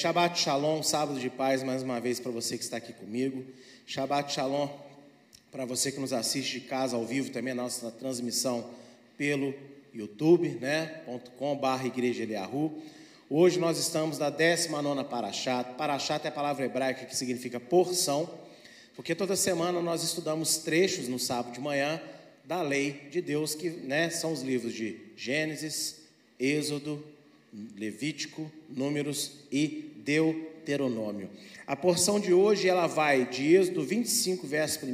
Shabbat Shalom, sábado de paz, mais uma vez para você que está aqui comigo. Shabbat Shalom para você que nos assiste de casa ao vivo, também a nossa transmissão pelo YouTube, né? .com.br Igreja Eliahu. Hoje nós estamos na 19 Parashat. Parashat é a palavra hebraica que significa porção, porque toda semana nós estudamos trechos no sábado de manhã da lei de Deus, que né, são os livros de Gênesis, Êxodo, Levítico, Números e Deuteronômio. A porção de hoje ela vai de Êxodo 25, verso 1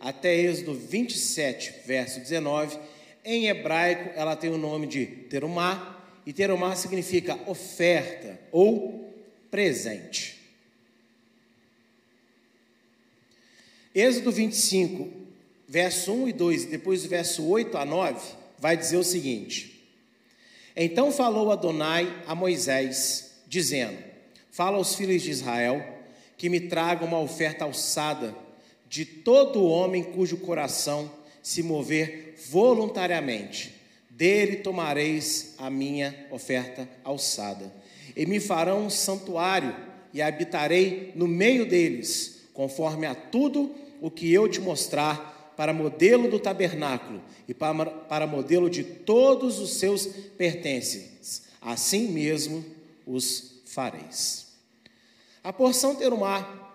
até Êxodo 27, verso 19. Em hebraico ela tem o nome de Terumá, e Terumá significa oferta ou presente. Êxodo 25, verso 1 e 2, e depois do verso 8 a 9, vai dizer o seguinte: então falou Adonai a Moisés, dizendo: Fala aos filhos de Israel que me tragam uma oferta alçada de todo homem cujo coração se mover voluntariamente. Dele tomareis a minha oferta alçada. E me farão um santuário e habitarei no meio deles, conforme a tudo o que eu te mostrar para modelo do tabernáculo e para, para modelo de todos os seus pertences. Assim mesmo os fareis. A porção Terumá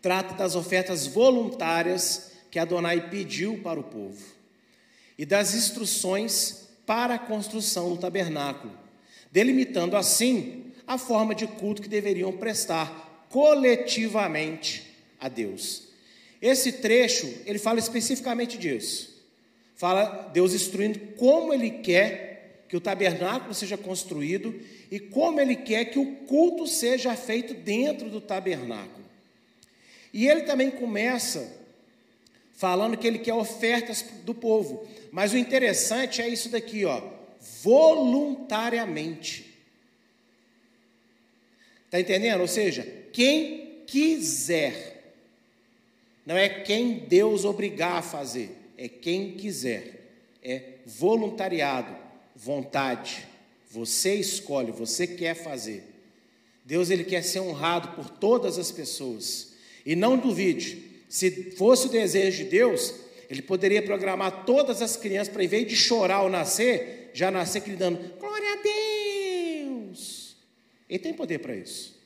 trata das ofertas voluntárias que Adonai pediu para o povo e das instruções para a construção do tabernáculo, delimitando assim a forma de culto que deveriam prestar coletivamente a Deus. Esse trecho, ele fala especificamente disso. Fala Deus instruindo como ele quer que o tabernáculo seja construído e como ele quer que o culto seja feito dentro do tabernáculo. E ele também começa falando que ele quer ofertas do povo. Mas o interessante é isso daqui, ó, voluntariamente. Tá entendendo? Ou seja, quem quiser não é quem Deus obrigar a fazer, é quem quiser. É voluntariado, vontade. Você escolhe, você quer fazer. Deus ele quer ser honrado por todas as pessoas. E não duvide, se fosse o desejo de Deus, ele poderia programar todas as crianças para, em vez de chorar ao nascer, já nascer gritando: Glória a Deus! Ele tem poder para isso.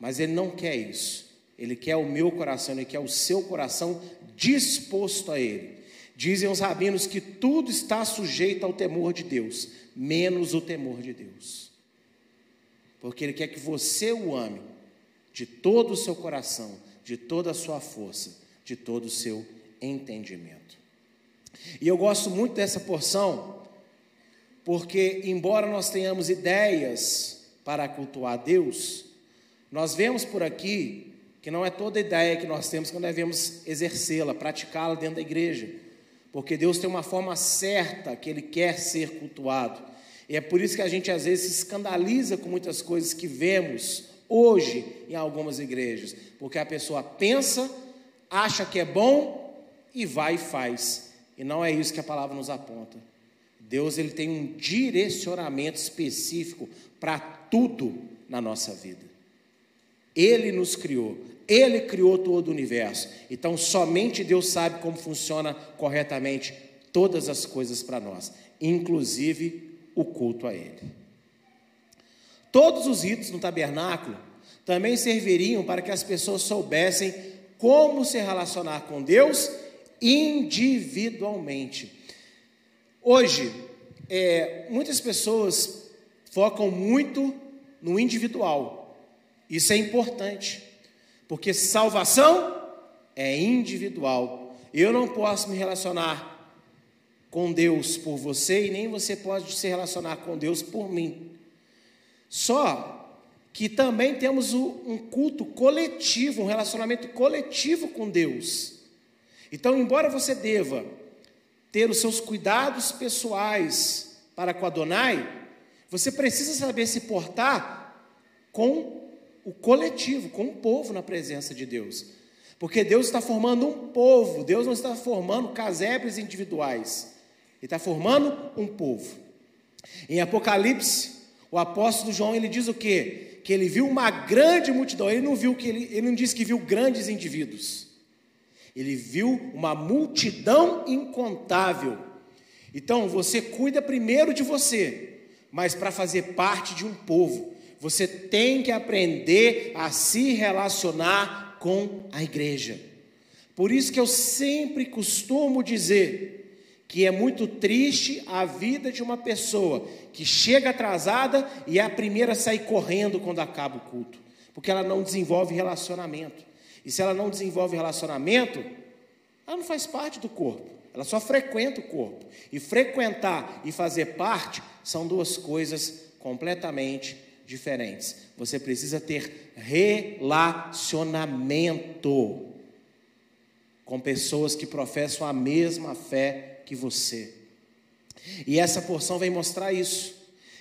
Mas ele não quer isso. Ele quer o meu coração, ele quer o seu coração disposto a ele. Dizem os rabinos que tudo está sujeito ao temor de Deus, menos o temor de Deus. Porque ele quer que você o ame de todo o seu coração, de toda a sua força, de todo o seu entendimento. E eu gosto muito dessa porção, porque, embora nós tenhamos ideias para cultuar Deus, nós vemos por aqui que não é toda ideia que nós temos que nós devemos exercê-la, praticá-la dentro da igreja, porque Deus tem uma forma certa que Ele quer ser cultuado, e é por isso que a gente às vezes se escandaliza com muitas coisas que vemos hoje em algumas igrejas, porque a pessoa pensa, acha que é bom e vai e faz, e não é isso que a palavra nos aponta. Deus ele tem um direcionamento específico para tudo na nossa vida. Ele nos criou, ele criou todo o universo. Então, somente Deus sabe como funciona corretamente todas as coisas para nós, inclusive o culto a Ele. Todos os ritos no tabernáculo também serviriam para que as pessoas soubessem como se relacionar com Deus individualmente. Hoje, é, muitas pessoas focam muito no individual. Isso é importante. Porque salvação é individual. Eu não posso me relacionar com Deus por você e nem você pode se relacionar com Deus por mim. Só que também temos um culto coletivo, um relacionamento coletivo com Deus. Então, embora você deva ter os seus cuidados pessoais para com Adonai, você precisa saber se portar com o coletivo, com o povo na presença de Deus. Porque Deus está formando um povo, Deus não está formando casebres individuais, Ele está formando um povo. Em Apocalipse, O apóstolo João ele diz o quê? Que ele viu uma grande multidão. Ele não viu que ele, ele não disse que viu grandes indivíduos. Ele viu uma multidão incontável. Então você cuida primeiro de você, mas para fazer parte de um povo, você tem que aprender a se relacionar com a igreja. Por isso que eu sempre costumo dizer que é muito triste a vida de uma pessoa que chega atrasada e é a primeira a sair correndo quando acaba o culto, porque ela não desenvolve relacionamento. E se ela não desenvolve relacionamento, ela não faz parte do corpo, ela só frequenta o corpo. E frequentar e fazer parte são duas coisas completamente diferentes. Você precisa ter relacionamento com pessoas que professam a mesma fé que você. E essa porção vem mostrar isso.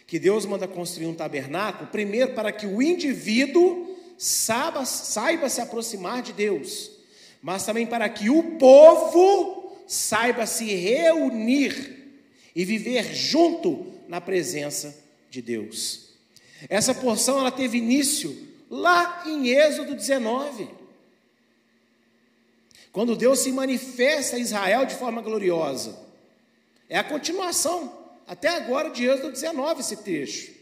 Que Deus manda construir um tabernáculo, primeiro para que o indivíduo saiba, saiba se aproximar de Deus, mas também para que o povo saiba se reunir e viver junto na presença de Deus. Essa porção ela teve início lá em Êxodo 19. Quando Deus se manifesta a Israel de forma gloriosa. É a continuação, até agora, de Êxodo 19, esse trecho.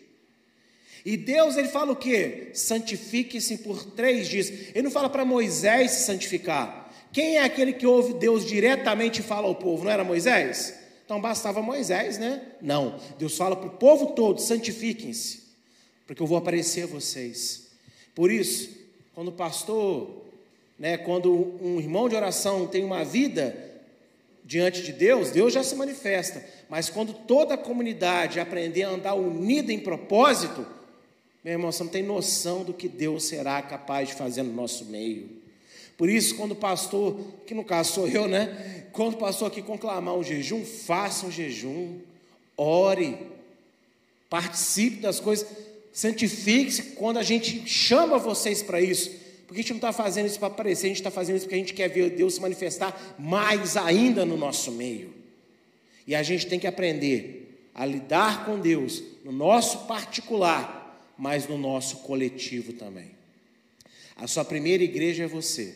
E Deus, ele fala o quê? Santifique-se por três dias. Ele não fala para Moisés se santificar. Quem é aquele que ouve Deus diretamente e fala ao povo? Não era Moisés? Então bastava Moisés, né? Não. Deus fala para o povo todo: santifiquem-se, porque eu vou aparecer a vocês. Por isso, quando o pastor né, quando um irmão de oração tem uma vida diante de Deus, Deus já se manifesta. Mas quando toda a comunidade aprender a andar unida em propósito, meu irmão, você não tem noção do que Deus será capaz de fazer no nosso meio. Por isso, quando o pastor, que no caso sou eu, né? Quando o pastor aqui conclamar um jejum, faça um jejum, ore, participe das coisas, santifique-se quando a gente chama vocês para isso. Porque a gente não está fazendo isso para aparecer, a gente está fazendo isso porque a gente quer ver Deus se manifestar mais ainda no nosso meio. E a gente tem que aprender a lidar com Deus no nosso particular, mas no nosso coletivo também. A sua primeira igreja é você.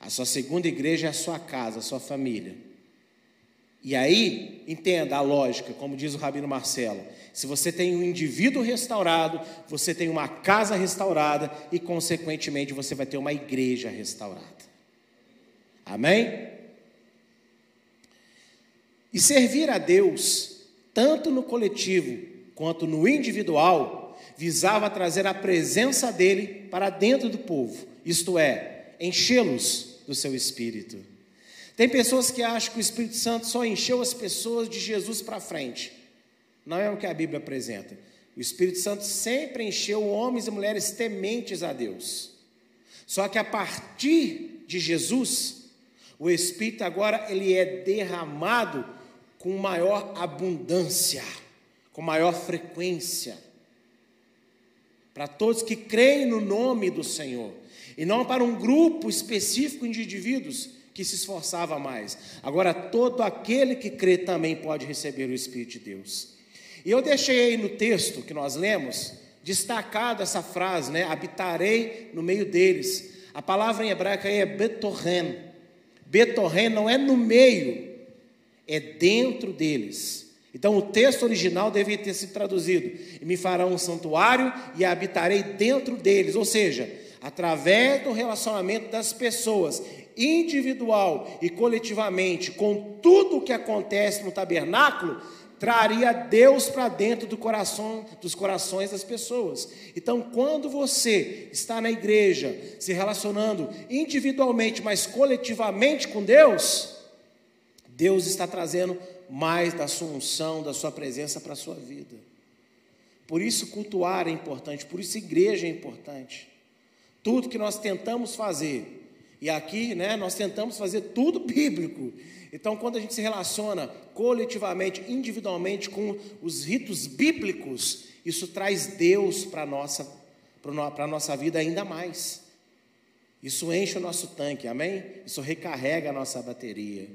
A sua segunda igreja é a sua casa, a sua família. E aí, entenda a lógica, como diz o Rabino Marcelo: se você tem um indivíduo restaurado, você tem uma casa restaurada e, consequentemente, você vai ter uma igreja restaurada. Amém? E servir a Deus, tanto no coletivo quanto no individual, visava trazer a presença dele para dentro do povo, isto é, enchê-los do seu espírito. Tem pessoas que acham que o Espírito Santo só encheu as pessoas de Jesus para frente. Não é o que a Bíblia apresenta. O Espírito Santo sempre encheu homens e mulheres tementes a Deus. Só que a partir de Jesus, o Espírito agora ele é derramado com maior abundância, com maior frequência. Para todos que creem no nome do Senhor, e não para um grupo específico de indivíduos que se esforçava mais. Agora, todo aquele que crê também pode receber o Espírito de Deus. E eu deixei aí no texto que nós lemos, destacado essa frase, né? Habitarei no meio deles. A palavra em hebraico aí é betorren. Betorren não é no meio, é dentro deles. Então o texto original devia ter sido traduzido: e me farão um santuário e habitarei dentro deles. Ou seja, através do relacionamento das pessoas, individual e coletivamente, com tudo o que acontece no tabernáculo, traria Deus para dentro do coração, dos corações das pessoas. Então, quando você está na igreja, se relacionando individualmente, mas coletivamente com Deus, Deus está trazendo mais da sua unção, da sua presença para a sua vida. Por isso, cultuar é importante, por isso, igreja é importante. Tudo que nós tentamos fazer, e aqui, né, nós tentamos fazer tudo bíblico. Então, quando a gente se relaciona coletivamente, individualmente com os ritos bíblicos, isso traz Deus para a nossa, para nossa vida ainda mais. Isso enche o nosso tanque, amém? Isso recarrega a nossa bateria.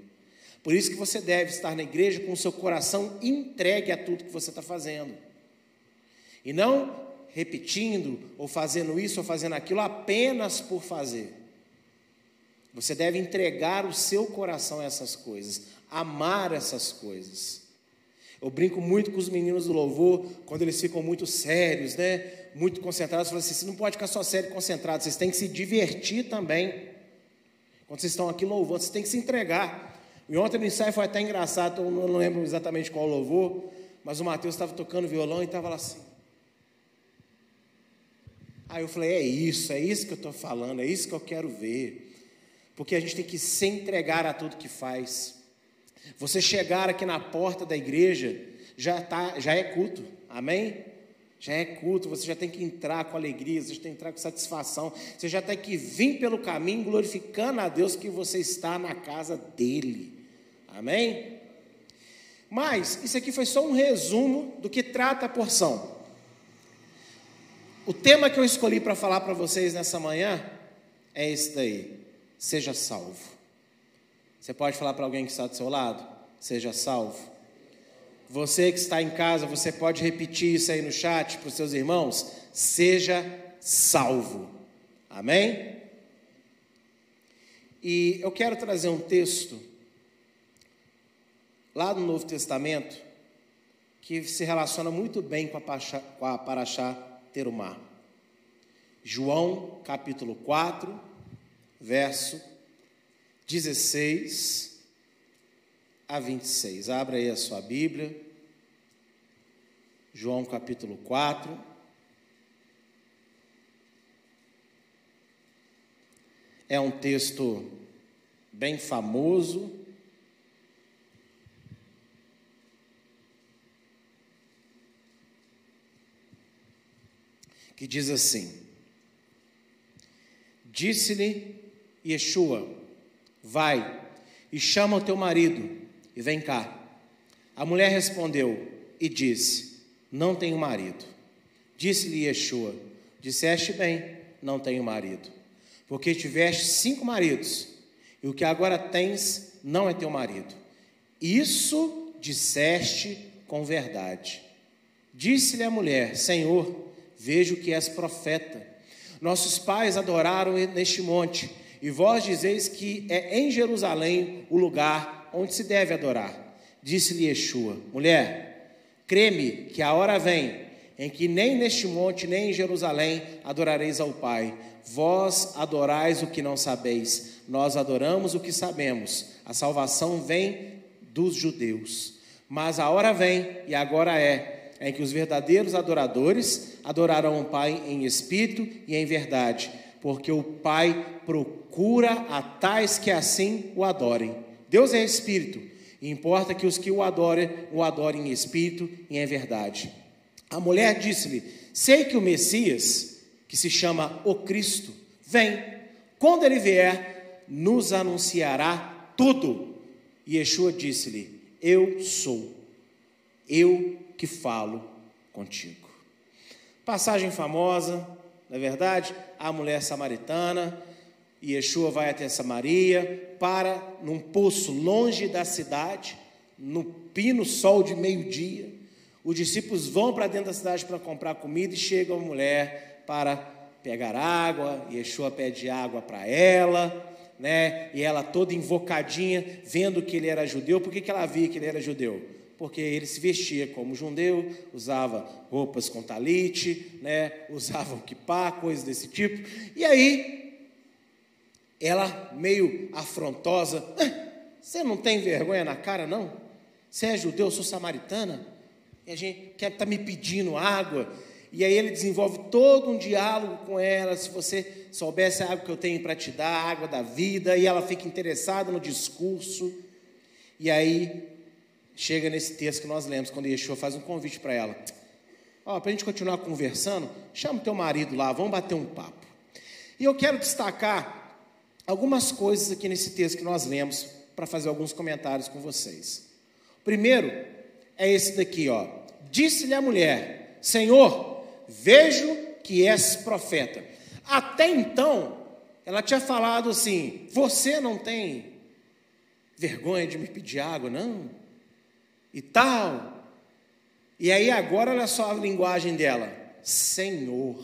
Por isso que você deve estar na igreja com o seu coração entregue a tudo que você está fazendo. E não repetindo ou fazendo isso ou fazendo aquilo apenas por fazer. Você deve entregar o seu coração a essas coisas, amar essas coisas. Eu brinco muito com os meninos do louvor, quando eles ficam muito sérios, né? Muito concentrados. Eu falo assim: você não pode ficar só sério e concentrado, vocês têm que se divertir também. Quando vocês estão aqui louvando, vocês têm que se entregar. E ontem no ensaio foi até engraçado, eu não lembro exatamente qual louvor, mas o Mateus estava tocando violão e estava lá assim. Aí eu falei: é isso, é isso que eu estou falando, é isso que eu quero ver. Porque a gente tem que se entregar a tudo que faz. Você chegar aqui na porta da igreja já, tá, já é culto, amém? Já é culto, você já tem que entrar com alegria, você já tem que entrar com satisfação, você já tem que vir pelo caminho glorificando a Deus que você está na casa dele, amém? Mas isso aqui foi só um resumo do que trata a porção. O tema que eu escolhi para falar para vocês nessa manhã é esse daí: seja salvo. Você pode falar para alguém que está do seu lado? Seja salvo. Você que está em casa, você pode repetir isso aí no chat para os seus irmãos? Seja salvo. Amém? E eu quero trazer um texto lá no Novo Testamento que se relaciona muito bem com a, Paraxá, com a Paraxá Terumá. João capítulo 4, verso 16 a 26. Abra aí a sua Bíblia. João capítulo 4. É um texto bem famoso. Que diz assim: Disse-lhe Yeshua, Vai e chama o teu marido e vem cá. A mulher respondeu e disse: Não tenho marido. Disse-lhe Yeshua: Disseste bem, não tenho marido. Porque tiveste cinco maridos, e o que agora tens não é teu marido. Isso disseste com verdade. Disse-lhe a mulher: Senhor, vejo que és profeta. Nossos pais adoraram neste monte e vós dizeis que é em Jerusalém o lugar onde se deve adorar. Disse-lhe Yeshua: Mulher, creme que a hora vem em que nem neste monte nem em Jerusalém adorareis ao Pai. Vós adorais o que não sabeis, nós adoramos o que sabemos. A salvação vem dos judeus. Mas a hora vem, e agora é, em que os verdadeiros adoradores adorarão o Pai em espírito e em verdade porque o Pai procura a tais que assim o adorem. Deus é espírito, e importa que os que o adorem, o adorem em espírito e em verdade. A mulher disse-lhe: Sei que o Messias, que se chama o Cristo, vem. Quando ele vier, nos anunciará tudo. E Yeshua disse-lhe: Eu sou, eu que falo contigo. Passagem famosa, não é verdade? A mulher samaritana, e Yeshua vai até Samaria, para num poço longe da cidade, no pino sol de meio-dia. Os discípulos vão para dentro da cidade para comprar comida e chega a mulher para pegar água. Yeshua pede água para ela, né? E ela toda invocadinha, vendo que ele era judeu. Por que, que ela via que ele era judeu? Porque ele se vestia como judeu, usava roupas com talite, né, usava o kippah, coisas desse tipo. E aí, ela meio afrontosa, ah, você não tem vergonha na cara, não? Você é judeu, eu sou samaritana, e a gente quer estar tá me pedindo água. E aí ele desenvolve todo um diálogo com ela, se você soubesse a água que eu tenho para te dar, a água da vida, e ela fica interessada no discurso. E aí chega nesse texto que nós lemos, quando Yeshua faz um convite para ela. Ó, para a gente continuar conversando, chama o teu marido lá, vamos bater um papo. E eu quero destacar algumas coisas aqui nesse texto que nós lemos, para fazer alguns comentários com vocês. Primeiro é esse daqui, ó. Disse-lhe a mulher: Senhor, vejo que és profeta. Até então, ela tinha falado assim: Você não tem vergonha de me pedir água, não? E tal. E aí agora olha só a linguagem dela: Senhor.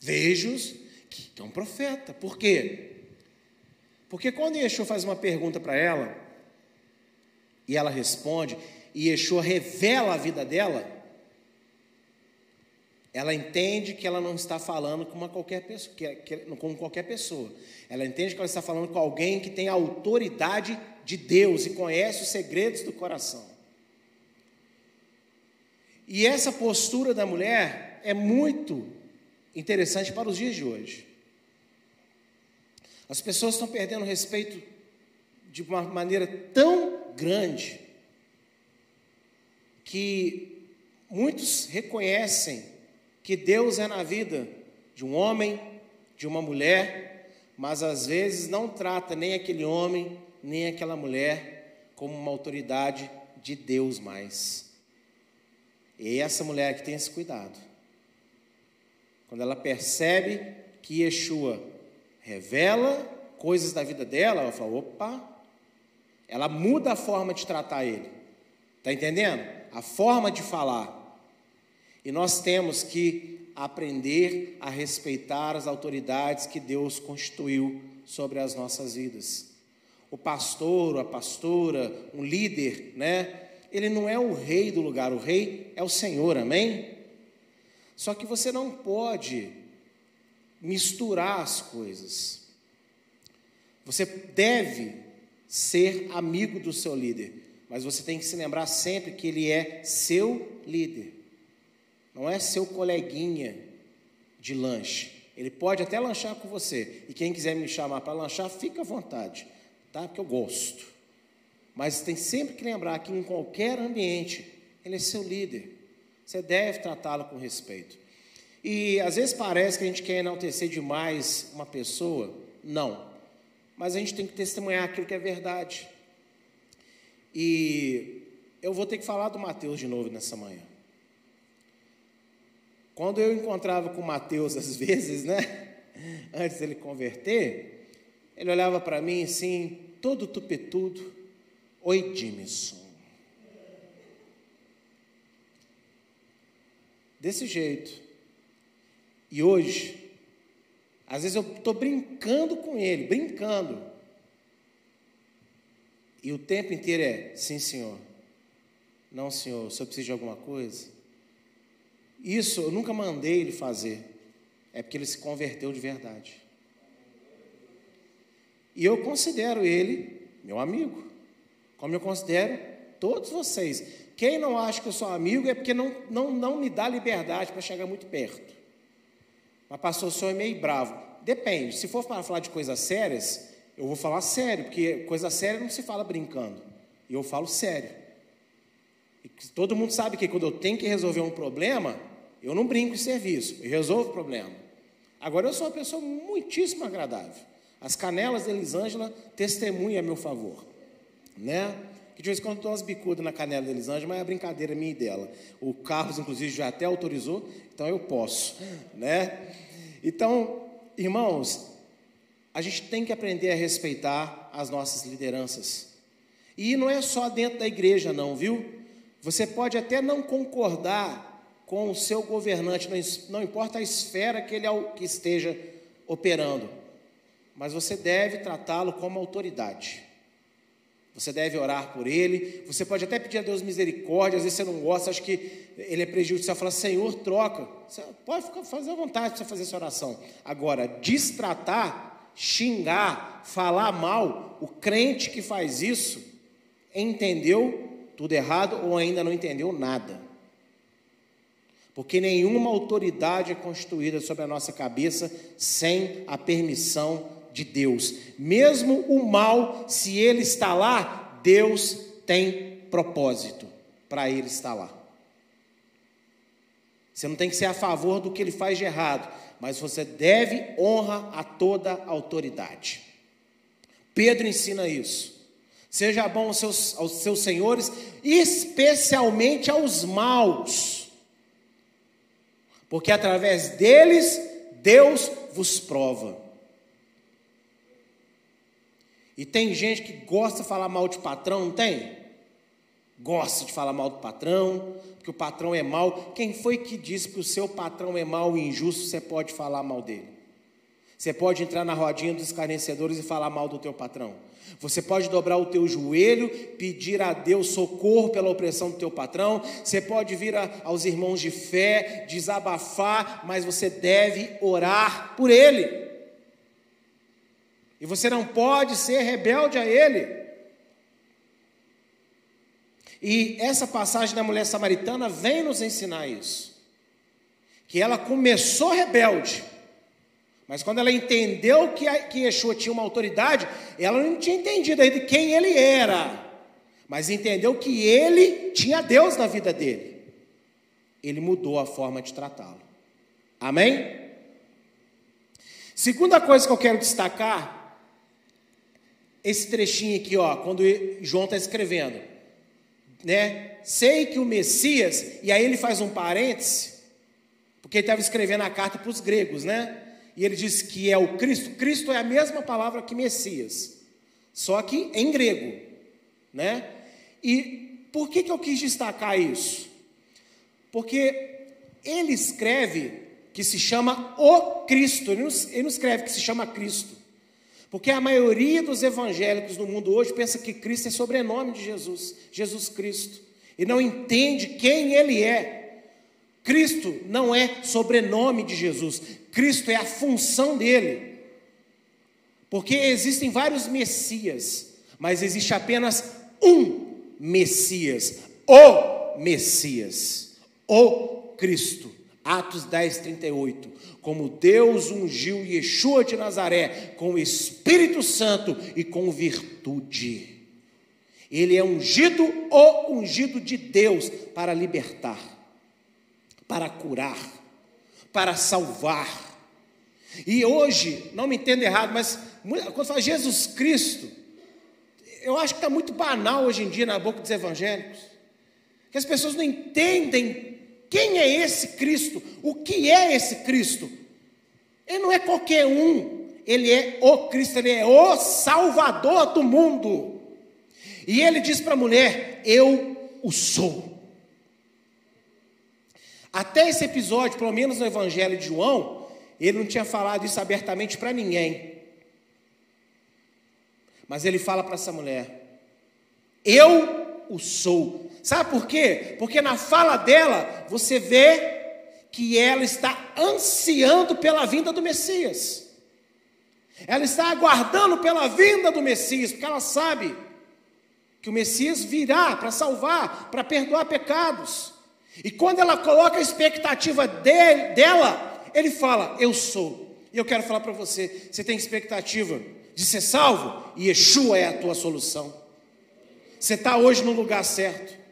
Vejo-os que é um profeta. Por quê? Porque quando Yeshua faz uma pergunta para ela, e ela responde, e Yeshua revela a vida dela, ela entende que ela não está falando com uma qualquer pessoa, que, que, com qualquer pessoa. Ela entende que ela está falando com alguém que tem a autoridade de Deus e conhece os segredos do coração. E essa postura da mulher é muito interessante para os dias de hoje. As pessoas estão perdendo respeito de uma maneira tão grande que muitos reconhecem que Deus é na vida de um homem, de uma mulher, mas às vezes não trata nem aquele homem, nem aquela mulher como uma autoridade de Deus mais. E essa mulher que tem esse cuidado. Quando ela percebe que Yeshua revela coisas da vida dela, ela fala: opa, ela muda a forma de tratar ele. Está entendendo? A forma de falar. E nós temos que aprender a respeitar as autoridades que Deus constituiu sobre as nossas vidas. O pastor, a pastora, um líder, né? Ele não é o rei do lugar, o rei é o Senhor, amém? Só que você não pode misturar as coisas. Você deve ser amigo do seu líder, mas você tem que se lembrar sempre que ele é seu líder não é seu coleguinha de lanche. Ele pode até lanchar com você. E quem quiser me chamar para lanchar, fica à vontade, tá? Porque eu gosto. Mas tem sempre que lembrar que em qualquer ambiente, ele é seu líder. Você deve tratá-lo com respeito. E às vezes parece que a gente quer enaltecer demais uma pessoa. Não. Mas a gente tem que testemunhar aquilo que é verdade. E eu vou ter que falar do Mateus de novo nessa manhã. Quando eu encontrava com Mateus, às vezes, né? Antes dele converter, ele olhava para mim assim, todo tupetudo. Oi, Jimison. Desse jeito. E hoje, às vezes eu estou brincando com ele, brincando. E o tempo inteiro é: sim, senhor. Não, senhor, o senhor precisa de alguma coisa? Isso eu nunca mandei ele fazer, é porque ele se converteu de verdade. E eu considero ele meu amigo, como eu considero todos vocês. Quem não acha que eu sou amigo é porque não, não, não me dá liberdade para chegar muito perto. Mas pastor, o senhor é meio bravo. Depende, se for para falar de coisas sérias, eu vou falar sério, porque coisa séria não se fala brincando. E eu falo sério. E todo mundo sabe que quando eu tenho que resolver um problema, eu não brinco em serviço, eu resolvo o problema. Agora eu sou uma pessoa muitíssimo agradável. As canelas de Elisângela testemunham a meu favor. Né? Que de vez em quando dou umas bicudas na canela de Elisângela, mas é brincadeira minha e dela. O Carlos, inclusive, já até autorizou, então eu posso. Né? Então, irmãos, a gente tem que aprender a respeitar as nossas lideranças. E não é só dentro da igreja, não, viu? Você pode até não concordar com o seu governante, não importa a esfera que ele que esteja operando, mas você deve tratá-lo como autoridade. Você deve orar por ele. Você pode até pedir a Deus misericórdia. Às vezes você não gosta, acha que ele é prejudicial. Fala, Senhor, troca. Você pode ficar, fazer à vontade para fazer essa oração. Agora, distratar, xingar, falar mal, o crente que faz isso entendeu tudo errado ou ainda não entendeu nada porque nenhuma autoridade é constituída sobre a nossa cabeça sem a permissão de Deus. Mesmo o mal, se ele está lá, Deus tem propósito para ele estar lá. Você não tem que ser a favor do que ele faz de errado, mas você deve honra a toda autoridade. Pedro ensina isso. Seja bom aos seus, aos seus senhores, especialmente aos maus porque através deles Deus vos prova. E tem gente que gosta de falar mal de patrão, não tem? gosta de falar mal do patrão, que o patrão é mau. Quem foi que disse que o seu patrão é mau e injusto, você pode falar mal dele? Você pode entrar na rodinha dos escarnecedores e falar mal do teu patrão. Você pode dobrar o teu joelho, pedir a Deus socorro pela opressão do teu patrão. Você pode vir a, aos irmãos de fé, desabafar, mas você deve orar por ele. E você não pode ser rebelde a ele. E essa passagem da mulher samaritana vem nos ensinar isso. Que ela começou rebelde, mas quando ela entendeu que, a, que Yeshua tinha uma autoridade, ela não tinha entendido ainda quem ele era, mas entendeu que ele tinha Deus na vida dele. Ele mudou a forma de tratá-lo. Amém? Segunda coisa que eu quero destacar, esse trechinho aqui, ó, quando João está escrevendo, né? Sei que o Messias, e aí ele faz um parêntese, porque ele estava escrevendo a carta para os gregos, né? E ele diz que é o Cristo. Cristo é a mesma palavra que Messias, só que em grego, né? E por que, que eu quis destacar isso? Porque ele escreve que se chama o Cristo, ele não, ele não escreve que se chama Cristo. Porque a maioria dos evangélicos no mundo hoje pensa que Cristo é sobrenome de Jesus, Jesus Cristo, e não entende quem ele é. Cristo não é sobrenome de Jesus, Cristo é a função dele. Porque existem vários Messias, mas existe apenas um Messias, o Messias, o Cristo. Atos 10, 38. Como Deus ungiu Yeshua de Nazaré com o Espírito Santo e com virtude. Ele é ungido, o ungido de Deus, para libertar para curar, para salvar. E hoje, não me entenda errado, mas quando fala Jesus Cristo, eu acho que está muito banal hoje em dia na boca dos evangélicos, que as pessoas não entendem quem é esse Cristo, o que é esse Cristo. Ele não é qualquer um, ele é o Cristo, ele é o Salvador do mundo. E ele diz para a mulher: Eu o sou. Até esse episódio, pelo menos no Evangelho de João, ele não tinha falado isso abertamente para ninguém. Mas ele fala para essa mulher: Eu o sou. Sabe por quê? Porque na fala dela você vê que ela está ansiando pela vinda do Messias. Ela está aguardando pela vinda do Messias, porque ela sabe que o Messias virá para salvar, para perdoar pecados. E quando ela coloca a expectativa dele, dela, ele fala: Eu sou. E eu quero falar para você: você tem expectativa de ser salvo? E Yeshua é a tua solução. Você está hoje no lugar certo.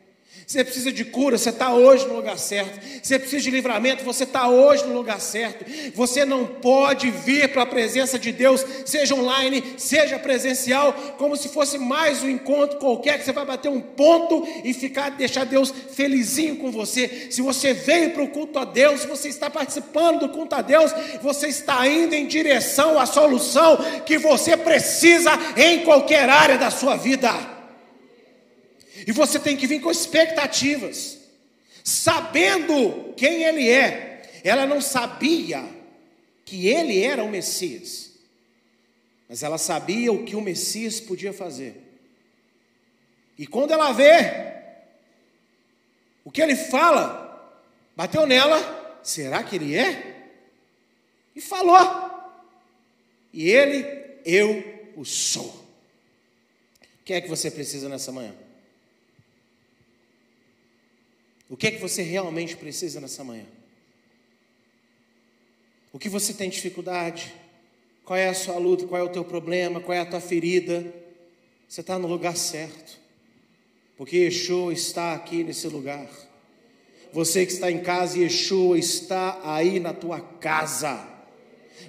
Você precisa de cura, você está hoje no lugar certo. Você precisa de livramento, você está hoje no lugar certo. Você não pode vir para a presença de Deus, seja online, seja presencial, como se fosse mais um encontro qualquer, que você vai bater um ponto e ficar, deixar Deus felizinho com você. Se você veio para o culto a Deus, se você está participando do culto a Deus, você está indo em direção à solução que você precisa em qualquer área da sua vida. E você tem que vir com expectativas, sabendo quem ele é. Ela não sabia que ele era o Messias, mas ela sabia o que o Messias podia fazer. E quando ela vê o que ele fala, bateu nela, será que ele é? E falou. E ele, eu o sou. O que é que você precisa nessa manhã? O que é que você realmente precisa nessa manhã? O que você tem dificuldade? Qual é a sua luta? Qual é o teu problema? Qual é a tua ferida? Você está no lugar certo, porque Yeshua está aqui nesse lugar. Você que está em casa, Yeshua está aí na tua casa.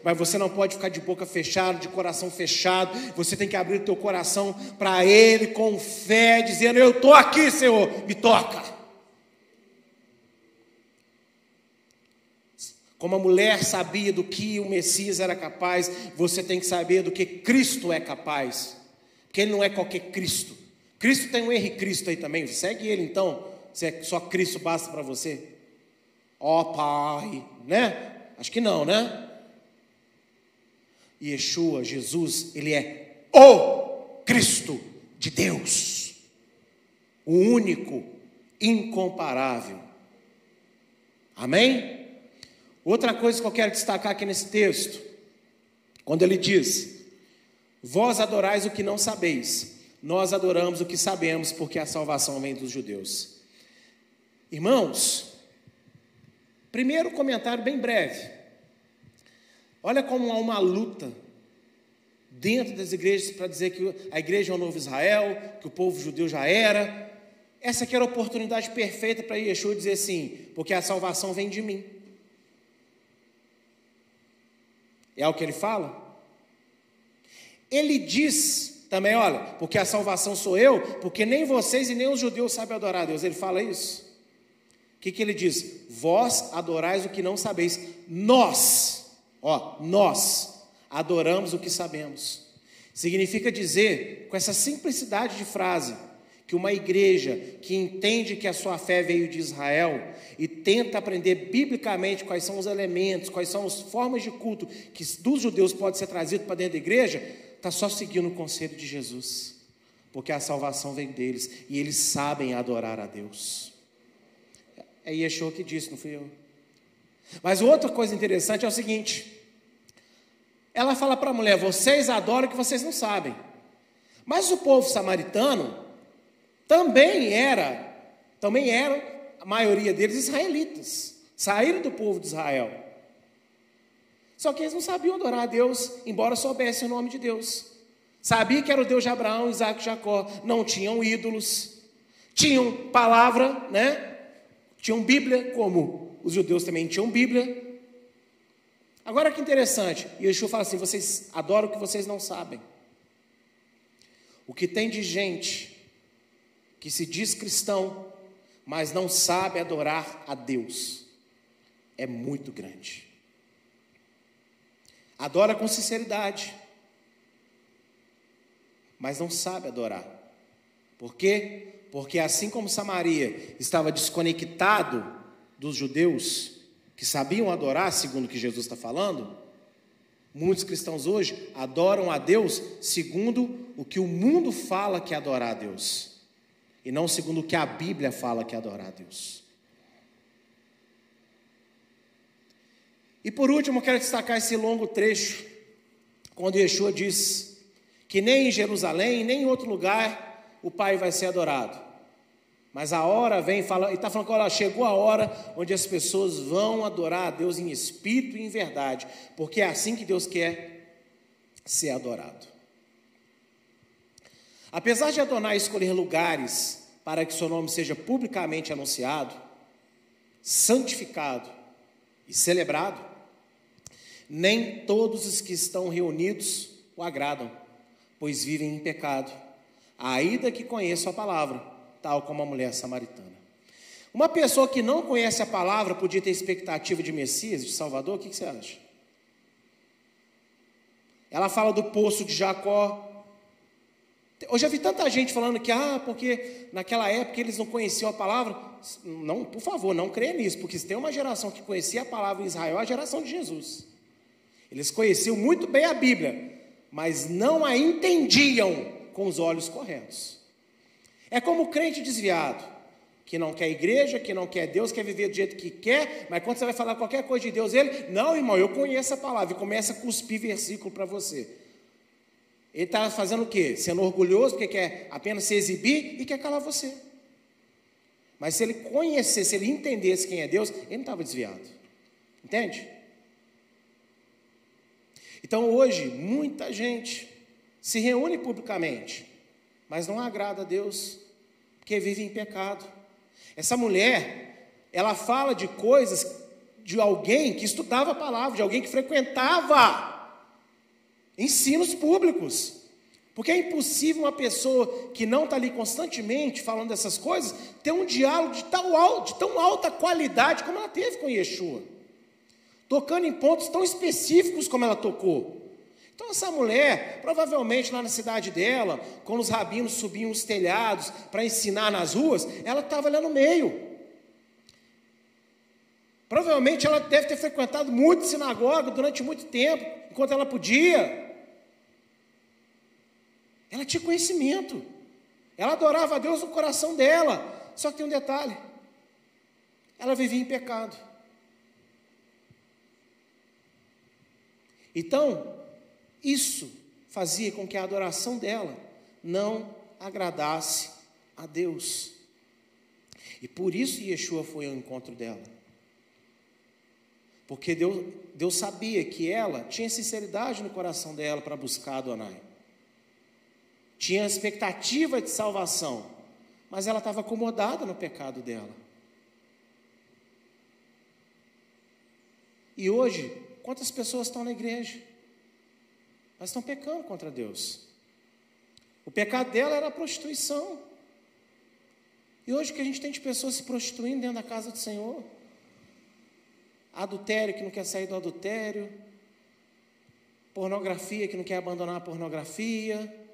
Mas você não pode ficar de boca fechada, de coração fechado. Você tem que abrir o teu coração para Ele com fé, dizendo: Eu estou aqui, Senhor, me toca. Como a mulher sabia do que o Messias era capaz, você tem que saber do que Cristo é capaz. Porque Ele não é qualquer Cristo. Cristo tem um Henrique Cristo aí também, segue ele então, se é só Cristo basta para você. Ó oh, Pai, né? Acho que não, né? Yeshua, Jesus, ele é o Cristo de Deus, o único, incomparável. Amém? Outra coisa que eu quero destacar aqui nesse texto, quando ele diz: Vós adorais o que não sabeis, nós adoramos o que sabemos, porque a salvação vem dos judeus. Irmãos, primeiro comentário bem breve. Olha como há uma luta dentro das igrejas para dizer que a igreja é o novo Israel, que o povo judeu já era. Essa aqui era a oportunidade perfeita para Yeshua dizer assim, porque a salvação vem de mim. É o que ele fala? Ele diz também, olha, porque a salvação sou eu, porque nem vocês e nem os judeus sabem adorar a Deus. Ele fala isso. O que, que ele diz? Vós adorais o que não sabeis. Nós, ó, nós adoramos o que sabemos. Significa dizer, com essa simplicidade de frase, que uma igreja que entende que a sua fé veio de Israel e tenta aprender biblicamente quais são os elementos, quais são as formas de culto que dos judeus pode ser trazido para dentro da igreja, está só seguindo o conselho de Jesus, porque a salvação vem deles e eles sabem adorar a Deus. É Yeshua que disse, não fui eu. Mas outra coisa interessante é o seguinte: ela fala para a mulher: vocês adoram o que vocês não sabem. Mas o povo samaritano também era, também eram, a maioria deles israelitas, saíram do povo de Israel. Só que eles não sabiam adorar a Deus, embora soubessem o nome de Deus. Sabia que era o Deus de Abraão, Isaac e Jacó. Não tinham ídolos. Tinham palavra, né? Tinham Bíblia, como os judeus também tinham Bíblia. Agora que interessante, Yeshua fala assim: vocês adoram o que vocês não sabem. O que tem de gente que se diz cristão, mas não sabe adorar a Deus, é muito grande. Adora com sinceridade, mas não sabe adorar. Por quê? Porque assim como Samaria estava desconectado dos judeus que sabiam adorar, segundo o que Jesus está falando, muitos cristãos hoje adoram a Deus segundo o que o mundo fala que é adorar a Deus e não segundo o que a Bíblia fala que é adorar a Deus. E por último, quero destacar esse longo trecho, quando Yeshua diz que nem em Jerusalém, nem em outro lugar o Pai vai ser adorado. Mas a hora vem, fala, e está falando que olha, chegou a hora onde as pessoas vão adorar a Deus em espírito e em verdade, porque é assim que Deus quer ser adorado. Apesar de Adonai escolher lugares para que seu nome seja publicamente anunciado, santificado e celebrado, nem todos os que estão reunidos o agradam, pois vivem em pecado, ainda que conheçam a palavra, tal como a mulher samaritana. Uma pessoa que não conhece a palavra podia ter expectativa de Messias, de Salvador, o que você acha? Ela fala do poço de Jacó, eu já vi tanta gente falando que, ah, porque naquela época eles não conheciam a palavra. Não, por favor, não creia nisso, porque se tem uma geração que conhecia a palavra em Israel, é a geração de Jesus. Eles conheciam muito bem a Bíblia, mas não a entendiam com os olhos corretos. É como o crente desviado, que não quer igreja, que não quer Deus, quer viver do jeito que quer, mas quando você vai falar qualquer coisa de Deus, ele, não, irmão, eu conheço a palavra, e começa a cuspir versículo para você. Ele está fazendo o quê? Sendo orgulhoso porque quer apenas se exibir e quer calar você. Mas se ele conhecesse, se ele entendesse quem é Deus, ele não estava desviado. Entende? Então hoje, muita gente se reúne publicamente, mas não agrada a Deus, porque vive em pecado. Essa mulher, ela fala de coisas de alguém que estudava a palavra, de alguém que frequentava Ensinos públicos. Porque é impossível uma pessoa que não está ali constantemente falando dessas coisas ter um diálogo de, tal alto, de tão alta qualidade como ela teve com Yeshua. Tocando em pontos tão específicos como ela tocou. Então, essa mulher, provavelmente lá na cidade dela, quando os rabinos subiam os telhados para ensinar nas ruas, ela estava lá no meio. Provavelmente ela deve ter frequentado muito sinagoga durante muito tempo, enquanto ela podia. Ela tinha conhecimento. Ela adorava a Deus no coração dela. Só que tem um detalhe: ela vivia em pecado. Então, isso fazia com que a adoração dela não agradasse a Deus. E por isso Yeshua foi ao encontro dela. Porque Deus, Deus sabia que ela tinha sinceridade no coração dela para buscar Adonai. Tinha expectativa de salvação, mas ela estava acomodada no pecado dela. E hoje, quantas pessoas estão na igreja? Mas estão pecando contra Deus. O pecado dela era a prostituição. E hoje o que a gente tem de pessoas se prostituindo dentro da casa do Senhor? adultério que não quer sair do adultério, pornografia que não quer abandonar a pornografia.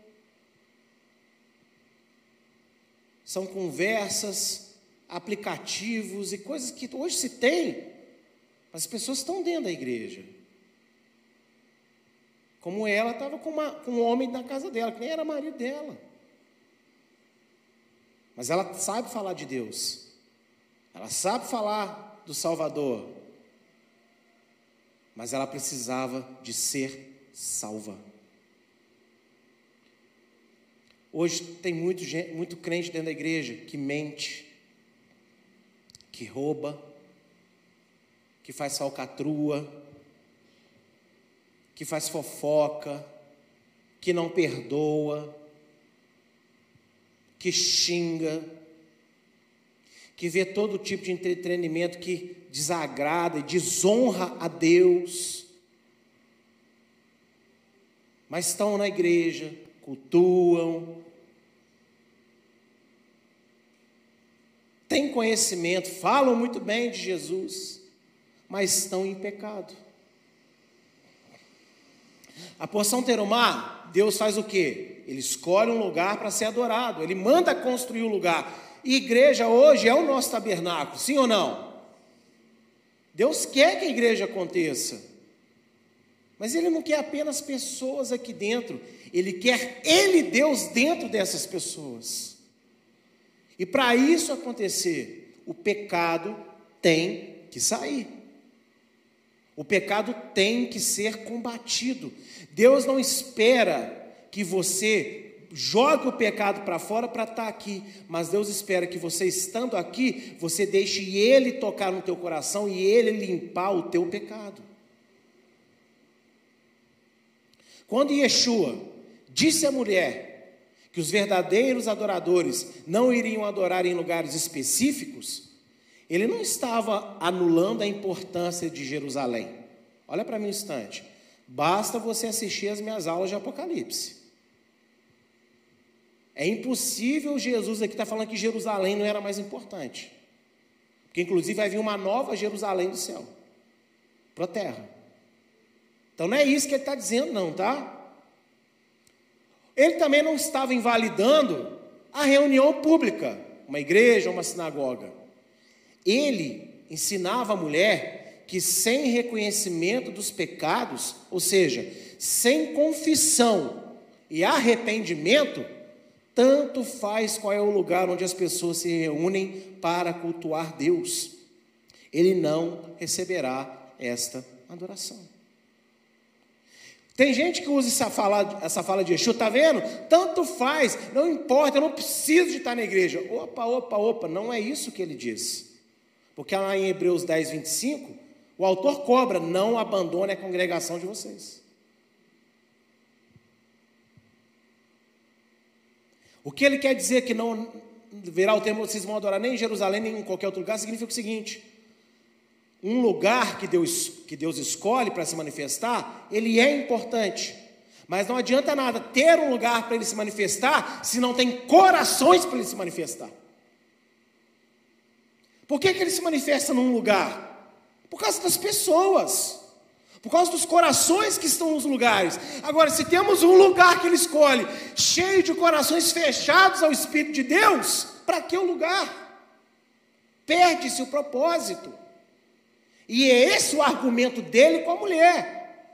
São conversas, aplicativos e coisas que hoje se tem, mas as pessoas estão dentro da igreja. Como ela estava com, com um homem na casa dela, que nem era marido dela. Mas ela sabe falar de Deus. Ela sabe falar do Salvador mas ela precisava de ser salva. Hoje tem muito, muito crente dentro da igreja que mente, que rouba, que faz falcatrua, que faz fofoca, que não perdoa, que xinga, que vê todo tipo de entretenimento que desagrada e desonra a Deus, mas estão na igreja, cultuam, têm conhecimento, falam muito bem de Jesus, mas estão em pecado. A porção terumá, Deus faz o quê? Ele escolhe um lugar para ser adorado, ele manda construir o um lugar. E igreja hoje é o nosso tabernáculo, sim ou não? Deus quer que a igreja aconteça. Mas Ele não quer apenas pessoas aqui dentro, Ele quer Ele, Deus, dentro dessas pessoas. E para isso acontecer, o pecado tem que sair. O pecado tem que ser combatido. Deus não espera que você jogue o pecado para fora para estar tá aqui, mas Deus espera que você estando aqui, você deixe Ele tocar no teu coração e Ele limpar o teu pecado. Quando Yeshua disse à mulher que os verdadeiros adoradores não iriam adorar em lugares específicos, ele não estava anulando a importância de Jerusalém. Olha para mim um instante. Basta você assistir as minhas aulas de Apocalipse. É impossível Jesus aqui estar tá falando que Jerusalém não era mais importante. Porque inclusive vai vir uma nova Jerusalém do céu. Para a terra. Então não é isso que ele está dizendo, não, tá? Ele também não estava invalidando a reunião pública, uma igreja, uma sinagoga. Ele ensinava a mulher que sem reconhecimento dos pecados, ou seja, sem confissão e arrependimento, tanto faz qual é o lugar onde as pessoas se reúnem para cultuar Deus, ele não receberá esta adoração. Tem gente que usa essa fala, essa fala de Yeshua, está vendo? Tanto faz, não importa, eu não preciso de estar na igreja. Opa, opa, opa, não é isso que ele diz. Porque lá em Hebreus 10, 25, o autor cobra: não abandone a congregação de vocês. O que ele quer dizer que não verá o tempo vocês vão adorar nem em Jerusalém, nem em qualquer outro lugar, significa o seguinte: um lugar que Deus, que Deus escolhe para se manifestar, ele é importante. Mas não adianta nada ter um lugar para ele se manifestar se não tem corações para ele se manifestar. Por que, que ele se manifesta num lugar? Por causa das pessoas. Por causa dos corações que estão nos lugares. Agora, se temos um lugar que ele escolhe, cheio de corações fechados ao Espírito de Deus, para que o lugar? Perde-se o propósito. E é esse o argumento dele com a mulher.